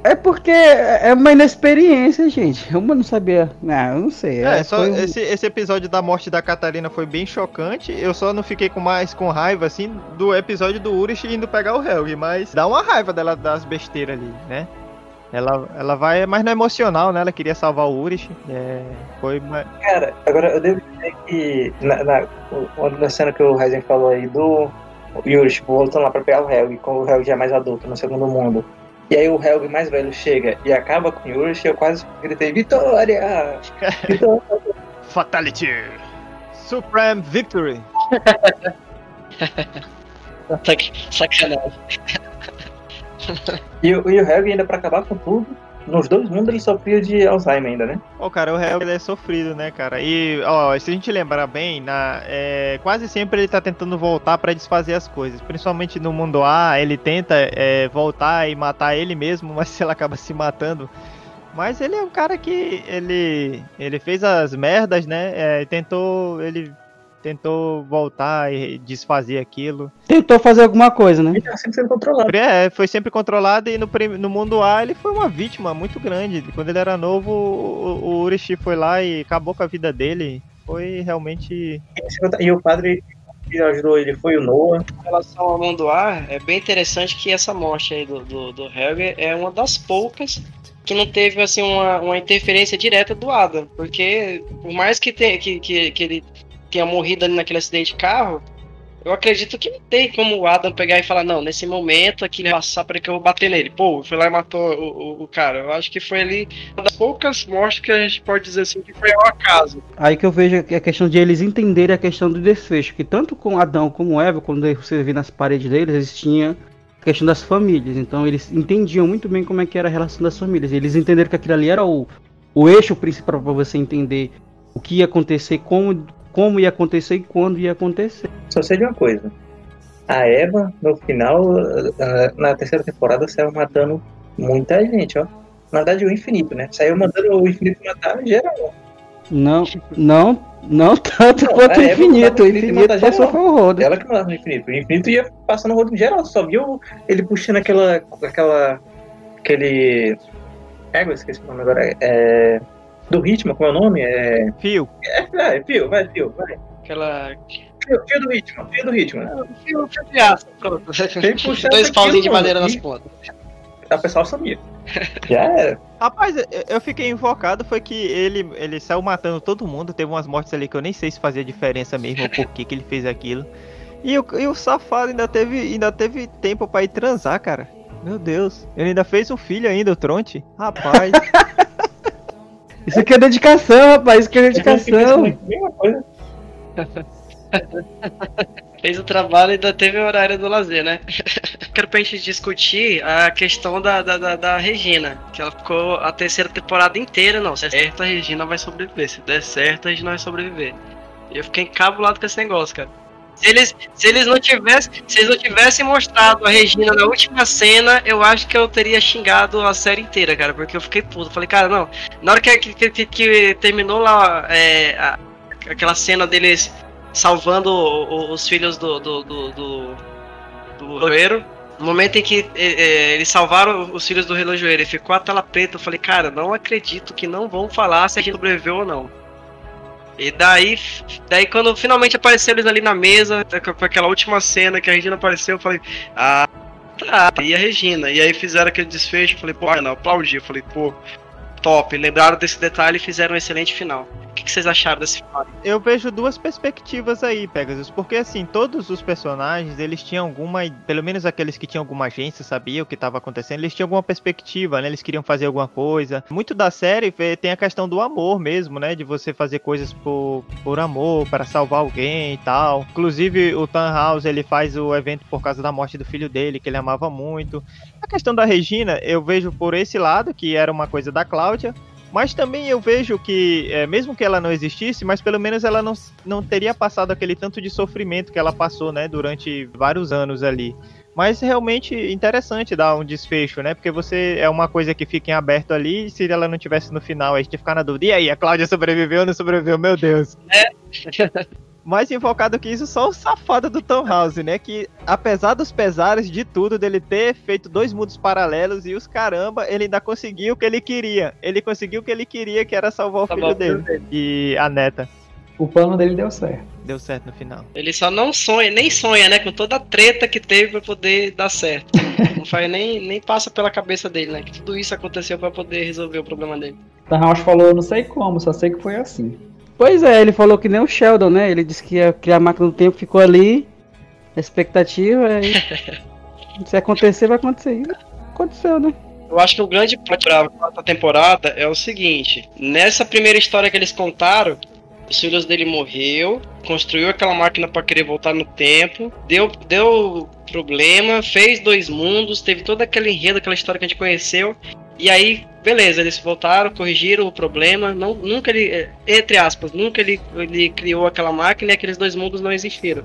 É porque é uma inexperiência, gente. Eu não sabia. Não, eu não sei. É, só foi um- esse, esse episódio da morte da Catarina foi bem chocante. Eu só não fiquei com mais com raiva, assim, do episódio do Urish indo pegar o Helg, mas dá uma raiva dela das besteiras ali, né? Ela, ela vai, mas não é emocional, né? Ela queria salvar o Urish. É, foi uma- Cara, agora eu devo dizer que na, na, o- na cena que o Ryzen falou aí do tipo, voltando lá pra pegar o Helg, quando o Helg já é mais adulto no segundo mundo. E aí o Helg mais velho chega e acaba com o Yuri, eu quase gritei, Vitória! Vitória! [laughs] Fatality! Supreme Victory! [laughs] Sac- Sacanagem. E, o- e o Helg ainda pra acabar com tudo, nos dois mundos ele sofria de Alzheimer ainda, né? Ô, cara, o Helg ele é sofrido, né, cara? E, ó, se a gente lembrar bem, na, é, quase sempre ele tá tentando voltar pra desfazer as coisas. Principalmente no mundo A, ele tenta é, voltar e matar ele mesmo, [laughs] mas ele acaba se matando. Mas ele é um cara que ele, ele fez as merdas, né? É, tentou, ele tentou voltar e desfazer aquilo. Tentou fazer alguma coisa, né? Ele tá sempre sendo controlado. É, foi sempre controlado e no, no mundo A ele foi uma vítima muito grande. Quando ele era novo, o, o Urishi foi lá e acabou com a vida dele. Foi realmente. E o padre que ajudou ele foi o Noah. Em relação ao mundo A, é bem interessante que essa morte aí do, do, do Helger é uma das poucas que não teve assim uma, uma interferência direta do Adam. Porque por mais que, tenha, que, que, que ele tenha morrido ali naquele acidente de carro, eu acredito que não tem como o Adam pegar e falar, não, nesse momento aqui ele vai passar para que eu vou bater nele. Pô, foi lá e matou o, o, o cara. Eu acho que foi ali uma das poucas mortes que a gente pode dizer assim que foi ao acaso. Aí que eu vejo a questão de eles entenderem a questão do desfecho, que tanto com Adão como Eva, quando você vê nas paredes deles, eles tinham a questão das famílias. Então eles entendiam muito bem como é que era a relação das famílias. Eles entenderam que aquilo ali era o, o eixo principal para você entender o que ia acontecer, como, como ia acontecer e quando ia acontecer. Só sei de uma coisa. A Eva, no final, ah, na terceira temporada, saiu matando muita gente, ó. Na verdade, o infinito, né? Saiu mandando o infinito matar geral. Não, não, não tanto Não, quanto o infinito. O o infinito passou geral. foi o rodo. Ela que mandava no infinito. O infinito ia passando o rodo em geral. Só viu ele puxando aquela. aquela. aquele. Eu esqueci o nome agora. É. Do ritmo, como é o nome? É. Fio. É, vai, fio, vai, fio, vai. Aquela. Fio, fio do ritmo, fio do ritmo. né? Fio, fio de aço, pronto. Dois pauzinhos de madeira nas pontas. A pessoa sabia. [laughs] Já era. Rapaz, eu- eu fiquei invocado, foi que ele, ele saiu matando todo mundo. Teve umas mortes ali que eu nem sei se fazia diferença mesmo, ou por que, que ele fez aquilo. E o, e o safado ainda teve, ainda teve tempo pra ir transar, cara. Meu Deus. Ele ainda fez um filho ainda, o Tronte. Rapaz. [laughs] Isso aqui é dedicação, rapaz. Isso aqui é dedicação. [laughs] Fez o trabalho e ainda teve o horário do lazer, né? [laughs] Quero pra gente discutir a questão da, da, da, da Regina. Que ela ficou a terceira temporada inteira, não. Se der certo, a Regina vai sobreviver. Se der certo, a Regina vai sobreviver. E eu fiquei encabulado com esse negócio, cara. Se eles, se eles não tivessem, se eles não tivessem mostrado a Regina na última cena, eu acho que eu teria xingado a série inteira, cara, porque eu fiquei puto. Falei, cara, não. Na hora que, que, que, que terminou lá é, a- aquela cena deles salvando o- o- os filhos do do, do, do, do no momento em que é, é, eles salvaram os filhos do relojoeiro e ficou a tela preta, eu falei, cara, não acredito que não vão falar se a gente sobreviveu ou não. E daí, daí quando finalmente apareceram eles ali na mesa, com aquela última cena que a Regina apareceu, eu falei, ah, tá, e a Regina? E aí fizeram aquele desfecho, eu falei, pô, não, aplaudi, eu falei, pô, top, lembraram desse detalhe e fizeram um excelente final. Que, vocês acharam desse final? eu vejo duas perspectivas aí, Pegasus, porque assim, todos os personagens, eles tinham alguma, pelo menos aqueles que tinham alguma agência, sabiam o que estava acontecendo, eles tinham alguma perspectiva, né? Eles queriam fazer alguma coisa. Muito da série tem a questão do amor mesmo, né? De você fazer coisas por, por amor, para salvar alguém e tal. Inclusive, o Tannhaus, ele faz o evento por causa da morte do filho dele, que ele amava muito. A questão da Regina, eu vejo por esse lado, que era uma coisa da Cláudia, mas também eu vejo que, é, mesmo que ela não existisse, mas pelo menos ela não, não teria passado aquele tanto de sofrimento que ela passou, né, durante vários anos ali. Mas realmente interessante dar um desfecho, né? Porque você é uma coisa que fica em aberto ali, e se ela não tivesse no final, a gente ia ficar na dúvida. E aí, a Cláudia sobreviveu ou não sobreviveu? Meu Deus. [laughs] Mais invocado que isso, só o safado do Tom House, né? Que apesar dos pesares de tudo, dele ter feito dois mundos paralelos e os caramba, ele ainda conseguiu o que ele queria. Ele conseguiu o que ele queria, que era salvar o Salvar filho o dele. E a neta. O plano dele deu certo. Deu certo no final. Ele só não sonha, nem sonha, né? Com toda a treta que teve pra poder dar certo. [laughs] Não faz nem, nem passa pela cabeça dele, né? Que tudo isso aconteceu pra poder resolver o problema dele. Tarhouse falou, não sei como, só sei que foi assim. Pois é, ele falou que nem o Sheldon, né? Ele disse que ia criar a máquina do tempo, ficou ali, a expectativa, aí. [laughs] se acontecer, vai acontecer. E Aconteceu, né? Eu acho que o grande ponto pra quarta temporada é o seguinte: nessa primeira história que eles contaram, os filhos dele morreu, construiu aquela máquina pra querer voltar no tempo, deu, deu problema, fez dois mundos, teve todo aquele enredo, aquela história que a gente conheceu. E aí, beleza, eles voltaram, corrigiram o problema. Não, nunca ele, eh, entre aspas, nunca ele, ele criou aquela máquina e aqueles dois mundos não existiram.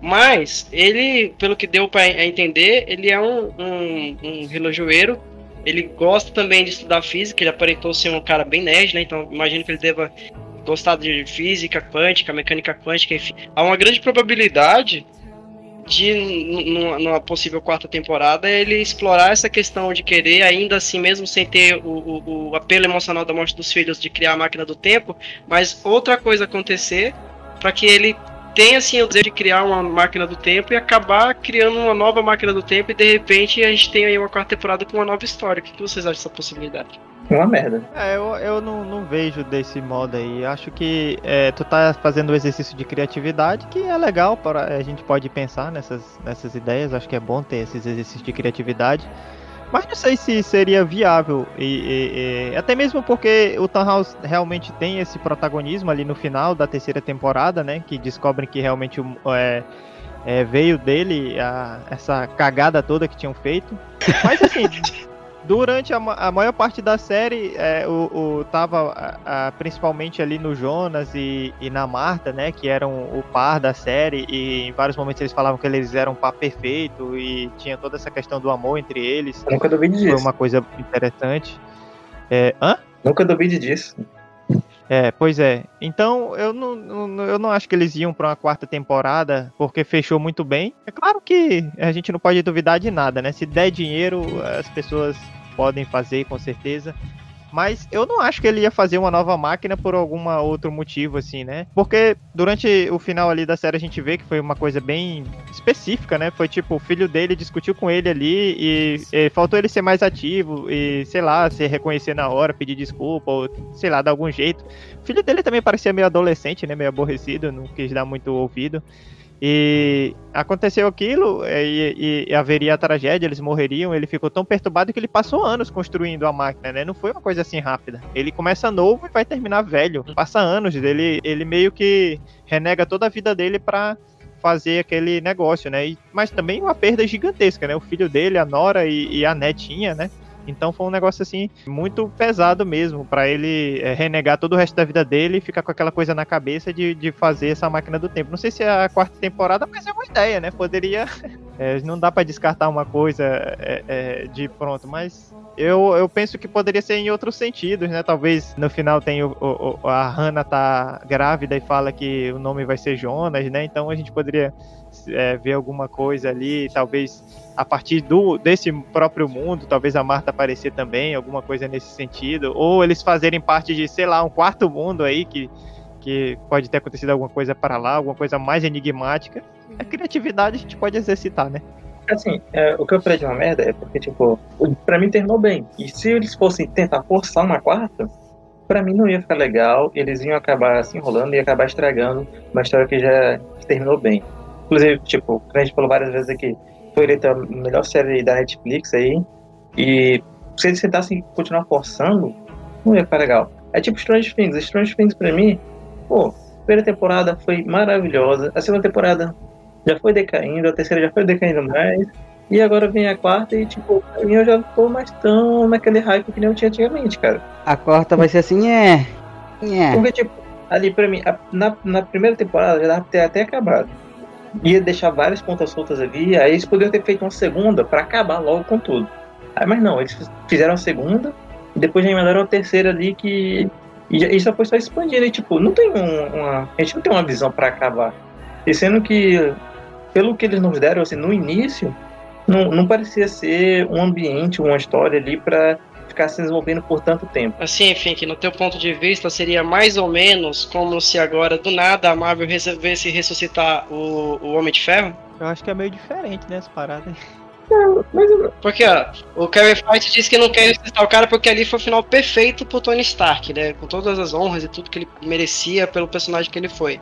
Mas ele, pelo que deu pra entender, ele é um, um, um relojoeiro ele gosta também de estudar física, ele aparentou ser um cara bem nerd, né? Então imagino que ele deva gostar de física quântica, mecânica quântica, enfim, há uma grande probabilidade de, numa, possível quarta temporada, ele explorar essa questão de querer, ainda assim, mesmo sem ter o, o, o apelo emocional da morte dos filhos, de criar a máquina do tempo, mas outra coisa acontecer para que ele tenha assim o desejo de criar uma máquina do tempo e acabar criando uma nova máquina do tempo e de repente a gente tem aí uma quarta temporada com uma nova história. O que vocês acham dessa possibilidade? Uma merda. É, eu, eu não, não vejo desse modo aí. Acho que é, tu tá fazendo um exercício de criatividade que é legal, para a gente pode pensar nessas, nessas ideias. Acho que é bom ter esses exercícios de criatividade. Mas não sei se seria viável. E, e, e, até mesmo porque o House realmente tem esse protagonismo ali no final da terceira temporada, né? Que descobrem que realmente é, é, veio dele a, essa cagada toda que tinham feito. Mas assim. [laughs] Durante a, a, maior parte da série, é, o, o tava a, a, principalmente ali no Jonas e, e, na Marta, né, que eram o par da série, e em vários momentos eles falavam que eles eram um par perfeito e tinha toda essa questão do amor entre eles. Eu nunca duvide disso. Foi uma coisa interessante. É, hã? Nunca duvide disso. É, pois é. Então eu não, não, eu não acho que eles iam para uma quarta temporada porque fechou muito bem. É claro que a gente não pode duvidar de nada, né? Se der dinheiro, as pessoas podem fazer com certeza. Mas eu não acho que ele ia fazer uma nova máquina por algum outro motivo, assim, né? Porque durante o final ali da série a gente vê que foi uma coisa bem específica, né? Foi tipo, o filho dele discutiu com ele ali e, e faltou ele ser mais ativo e, sei lá, se reconhecer na hora, pedir desculpa, ou sei lá, dar algum jeito. O filho dele também parecia meio adolescente, né? Meio aborrecido, não quis dar muito ouvido. E aconteceu aquilo e, e, haveria a tragédia, eles morreriam. Ele ficou tão perturbado que ele passou anos construindo a máquina, né? Não foi uma coisa assim rápida. Ele começa novo e vai terminar velho. Passa anos ele meio que renega toda a vida dele para fazer aquele negócio, né? E, mas também uma perda gigantesca, né? O filho dele, a Nora e, e a netinha, né? Então foi um negócio assim muito pesado mesmo para ele é, renegar todo o resto da vida dele e ficar com aquela coisa na cabeça de, de fazer essa máquina do tempo. Não sei se é a quarta temporada, mas é uma ideia, né? Poderia. É, [laughs] não dá para descartar uma coisa é, de pronto, mas eu, eu penso que poderia ser em outros sentidos, né? Talvez no final tem o, o, a Hannah tá grávida e fala que o nome vai ser Jonas, né? Então a gente poderia é, ver alguma coisa ali, talvez a partir do desse próprio mundo, talvez a Marta aparecer também, alguma coisa nesse sentido, ou eles fazerem parte de, sei lá, um quarto mundo aí que, que pode ter acontecido alguma coisa para lá, alguma coisa mais enigmática. A criatividade a gente pode exercitar, né? Assim, é, o que eu falei de uma merda é porque, tipo, pra mim terminou bem. E se eles fossem tentar forçar uma quarta, pra mim não ia ficar legal. Eles iam acabar se enrolando e acabar estragando uma história que já terminou bem. Inclusive, tipo, a gente falou várias vezes aqui, foi eleita a melhor série da Netflix aí. E se eles tentassem continuar forçando, não ia ficar legal. É tipo Strange Things. Strange Things pra mim, pô, a primeira temporada foi maravilhosa. A segunda temporada já foi decaindo, a terceira já foi decaindo mais. E agora vem a quarta e, tipo, pra mim eu já não tô mais tão naquele hype que nem eu tinha antigamente, cara. A quarta vai ser assim, é. é. Porque, tipo, ali pra mim, a, na, na primeira temporada já dava pra ter até acabado. Ia deixar várias pontas soltas ali, aí eles poderiam ter feito uma segunda para acabar logo com tudo. Aí, mas não, eles fizeram a segunda e depois já emendaram a terceira ali que. E, e só foi só expandindo. E, tipo, não tem um, uma. A gente não tem uma visão para acabar. E sendo que pelo que eles nos deram assim, no início, não, não parecia ser um ambiente, uma história ali para ficar se desenvolvendo por tanto tempo. Assim, enfim, que no teu ponto de vista seria mais ou menos como se agora do nada a Marvel resolvesse ressuscitar o, o Homem de Ferro? Eu acho que é meio diferente, né, essa parada. Porque, ó, o Kevin Feige disse que não quer ressuscitar o cara porque ali foi o final perfeito pro Tony Stark, né? Com todas as honras e tudo que ele merecia pelo personagem que ele foi.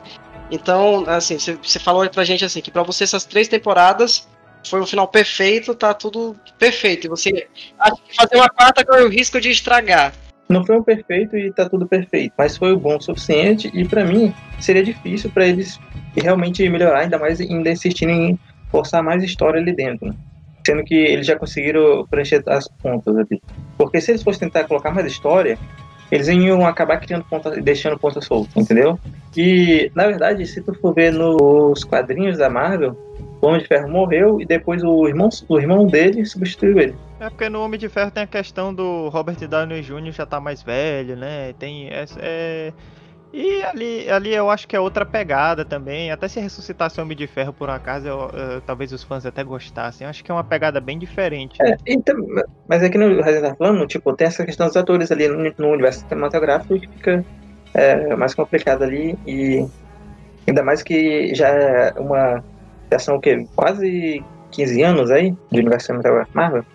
Então, assim, você falou pra gente assim que para você essas três temporadas foi um final perfeito, tá tudo perfeito. E você acha que fazer uma quarta corre o risco de estragar. Não foi um perfeito e tá tudo perfeito, mas foi o bom o suficiente e para mim seria difícil para eles realmente melhorar, ainda mais ainda insistirem em forçar mais história ali dentro. Né? Sendo que eles já conseguiram preencher as pontas ali. Porque se eles fossem tentar colocar mais história, eles iam acabar criando ponta, deixando ponta solta, entendeu? E, na verdade, se tu for ver nos quadrinhos da Marvel, o Homem de Ferro morreu e depois o irmão, o irmão dele substituiu ele. É porque no Homem de Ferro tem a questão do Robert Downey Jr. já tá mais velho, né? Tem é, é... E ali, ali eu acho que é outra pegada também. Até se ressuscitasse o Homem de Ferro por um acaso, eu, eu, talvez os fãs até gostassem. Eu acho que é uma pegada bem diferente. É, então, mas aqui no Resident tá falando, tipo, tem essa questão dos atores ali no, no universo cinematográfico que fica é, mais complicado ali. E ainda mais que já é uma versão que quase 15 anos aí de universo cinematográfico Marvel.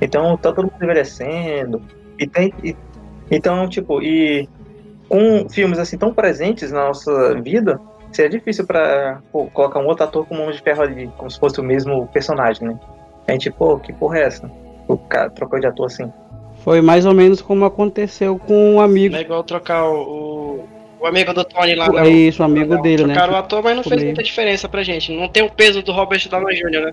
Então tá todo mundo envelhecendo. E tem. E, então, tipo, e com filmes assim tão presentes na nossa vida, seria difícil para colocar um outro ator como Homem de Ferro ali, como se fosse o mesmo personagem, né? A gente, pô, que porra é essa? O cara trocou de ator assim. Foi mais ou menos como aconteceu com um amigo. É igual trocar o, o amigo do Tony lá. É isso, o amigo não, dele, né? Trocaram o ator, mas não fez muita diferença pra gente. Não tem o peso do Robert Downey Jr., né?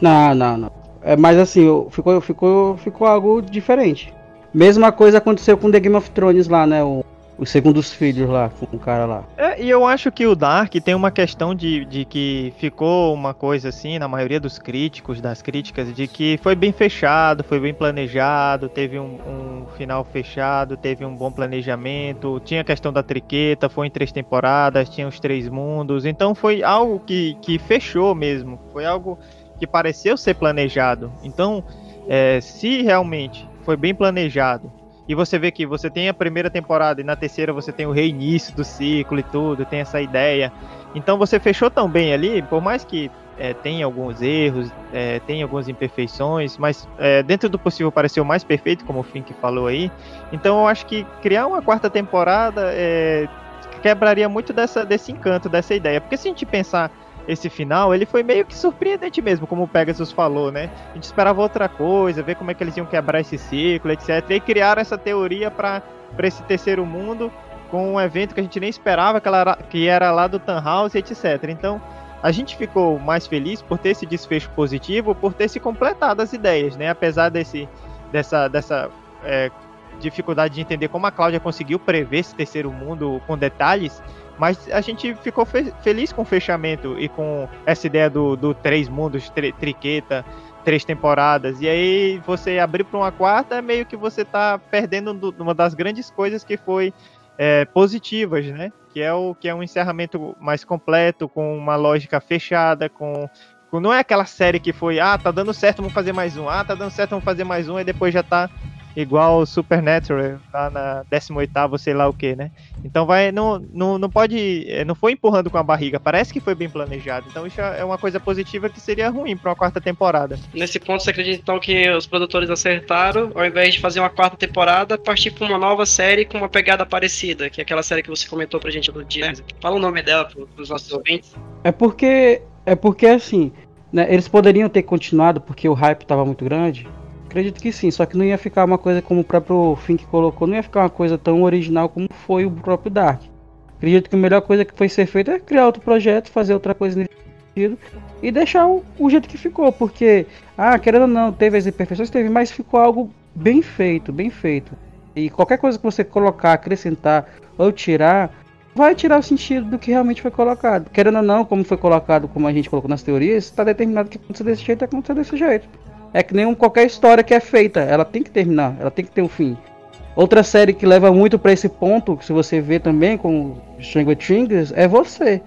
Não, não, não. É, mas assim, ficou, ficou, ficou algo diferente. Mesma coisa aconteceu com The Game of Thrones lá, né? O, os segundos filhos lá, com o cara lá. É, e eu acho que o Dark tem uma questão de, de que ficou uma coisa assim, na maioria dos críticos, das críticas, de que foi bem fechado, foi bem planejado, teve um, um final fechado, teve um bom planejamento, tinha a questão da triqueta, foi em três temporadas, tinha os três mundos, então foi algo que, que fechou mesmo, foi algo que pareceu ser planejado. Então, é, se realmente foi bem planejado, e você vê que você tem a primeira temporada e na terceira você tem o reinício do ciclo e tudo, tem essa ideia. Então você fechou tão bem ali, por mais que é, tenha alguns erros, é, tem algumas imperfeições, mas é, dentro do possível pareceu mais perfeito, como o Fink falou aí. Então eu acho que criar uma quarta temporada é, quebraria muito dessa, desse encanto, dessa ideia. Porque se a gente pensar esse final, ele foi meio que surpreendente mesmo, como o Pegasus falou, né? A gente esperava outra coisa, ver como é que eles iam quebrar esse ciclo, etc. E criaram essa teoria para esse terceiro mundo com um evento que a gente nem esperava, que era, que era lá do House, etc. Então, a gente ficou mais feliz por ter esse desfecho positivo, por ter se completado as ideias, né? Apesar desse, dessa, dessa é, dificuldade de entender como a Cláudia conseguiu prever esse terceiro mundo com detalhes, mas a gente ficou fe feliz com o fechamento e com essa ideia do, do três mundos, tri triqueta, três temporadas. E aí você abrir para uma quarta, é meio que você tá perdendo do, uma das grandes coisas que foi é, positivas, né? Que é o que é um encerramento mais completo, com uma lógica fechada, com não é aquela série que foi, ah, tá dando certo, vamos fazer mais um, ah, tá dando certo, vamos fazer mais um, e depois já tá igual o Supernatural, lá na 18 sei lá o que, né? Então vai, não, não, não pode, eh, não foi empurrando com a barriga, parece que foi bem planejado. Então isso é uma coisa positiva que seria ruim para uma quarta temporada. Nesse ponto você acredita então que os produtores acertaram, ao invés de fazer uma quarta temporada, partir para uma nova série com uma pegada parecida, que é aquela série que você comentou pra gente no dia. Fala o nome dela pros nossos ouvintes. É porque, é porque assim, né, eles poderiam ter continuado porque o hype estava muito grande, Acredito que sim, só que não ia ficar uma coisa como o próprio Fink colocou, não ia ficar uma coisa tão original como foi o próprio Dark. Acredito que a melhor coisa que foi ser feita é criar outro projeto, fazer outra coisa nesse sentido e deixar o, o jeito que ficou, porque, ah, querendo ou não, teve as imperfeições, teve, mas ficou algo bem feito, bem feito. E qualquer coisa que você colocar, acrescentar ou tirar, vai tirar o sentido do que realmente foi colocado. Querendo ou não, como foi colocado, como a gente colocou nas teorias, está determinado que acontecer desse jeito, acontecer desse jeito. É que nem qualquer história que é feita, ela tem que terminar, ela tem que ter um fim. Outra série que leva muito para esse ponto, se você vê também com Stranger Things, é você.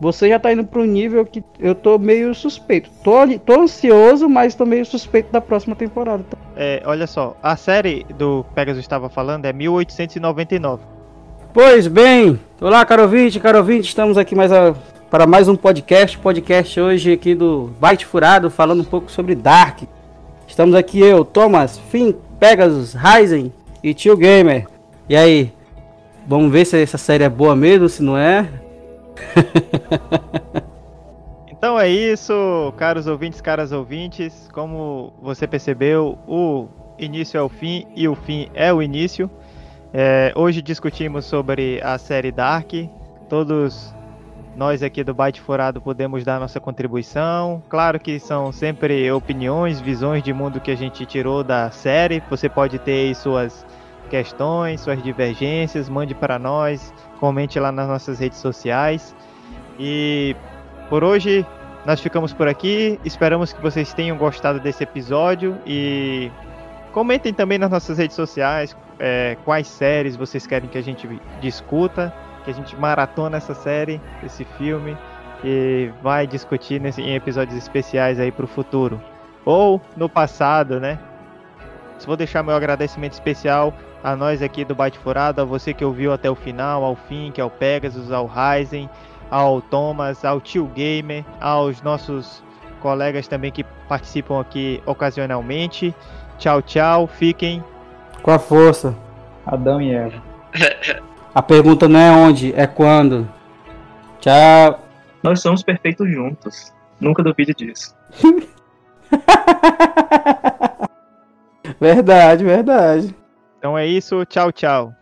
Você já tá indo para um nível que eu tô meio suspeito. Tô, tô ansioso, mas tô meio suspeito da próxima temporada. É, olha só, a série do Pegasus estava falando é 1899. Pois bem, olá caro ouvinte, caro ouvinte, estamos aqui mais a, para mais um podcast, podcast hoje aqui do Byte Furado, falando um pouco sobre Dark. Estamos aqui eu, Thomas, Finn, Pegasus, Ryzen e Tio Gamer. E aí? Vamos ver se essa série é boa mesmo, se não é? [laughs] então é isso, caros ouvintes, caras ouvintes. Como você percebeu, o início é o fim e o fim é o início. É, hoje discutimos sobre a série Dark. Todos nós aqui do Byte Furado podemos dar nossa contribuição. Claro que são sempre opiniões, visões de mundo que a gente tirou da série. Você pode ter suas questões, suas divergências, mande para nós, comente lá nas nossas redes sociais. E por hoje nós ficamos por aqui. Esperamos que vocês tenham gostado desse episódio e comentem também nas nossas redes sociais é, quais séries vocês querem que a gente discuta que a gente maratona essa série, esse filme, e vai discutir nesse, em episódios especiais aí pro futuro. Ou no passado, né? Vou deixar meu agradecimento especial a nós aqui do Bate Furado, a você que ouviu até o final, ao fim, que é o Pegasus, ao Ryzen, ao Thomas, ao Tio Gamer, aos nossos colegas também que participam aqui ocasionalmente. Tchau, tchau, fiquem Com a força. Adão e Eva. [laughs] A pergunta não é onde, é quando. Tchau. Nós somos perfeitos juntos. Nunca duvide disso. [laughs] verdade, verdade. Então é isso, tchau, tchau.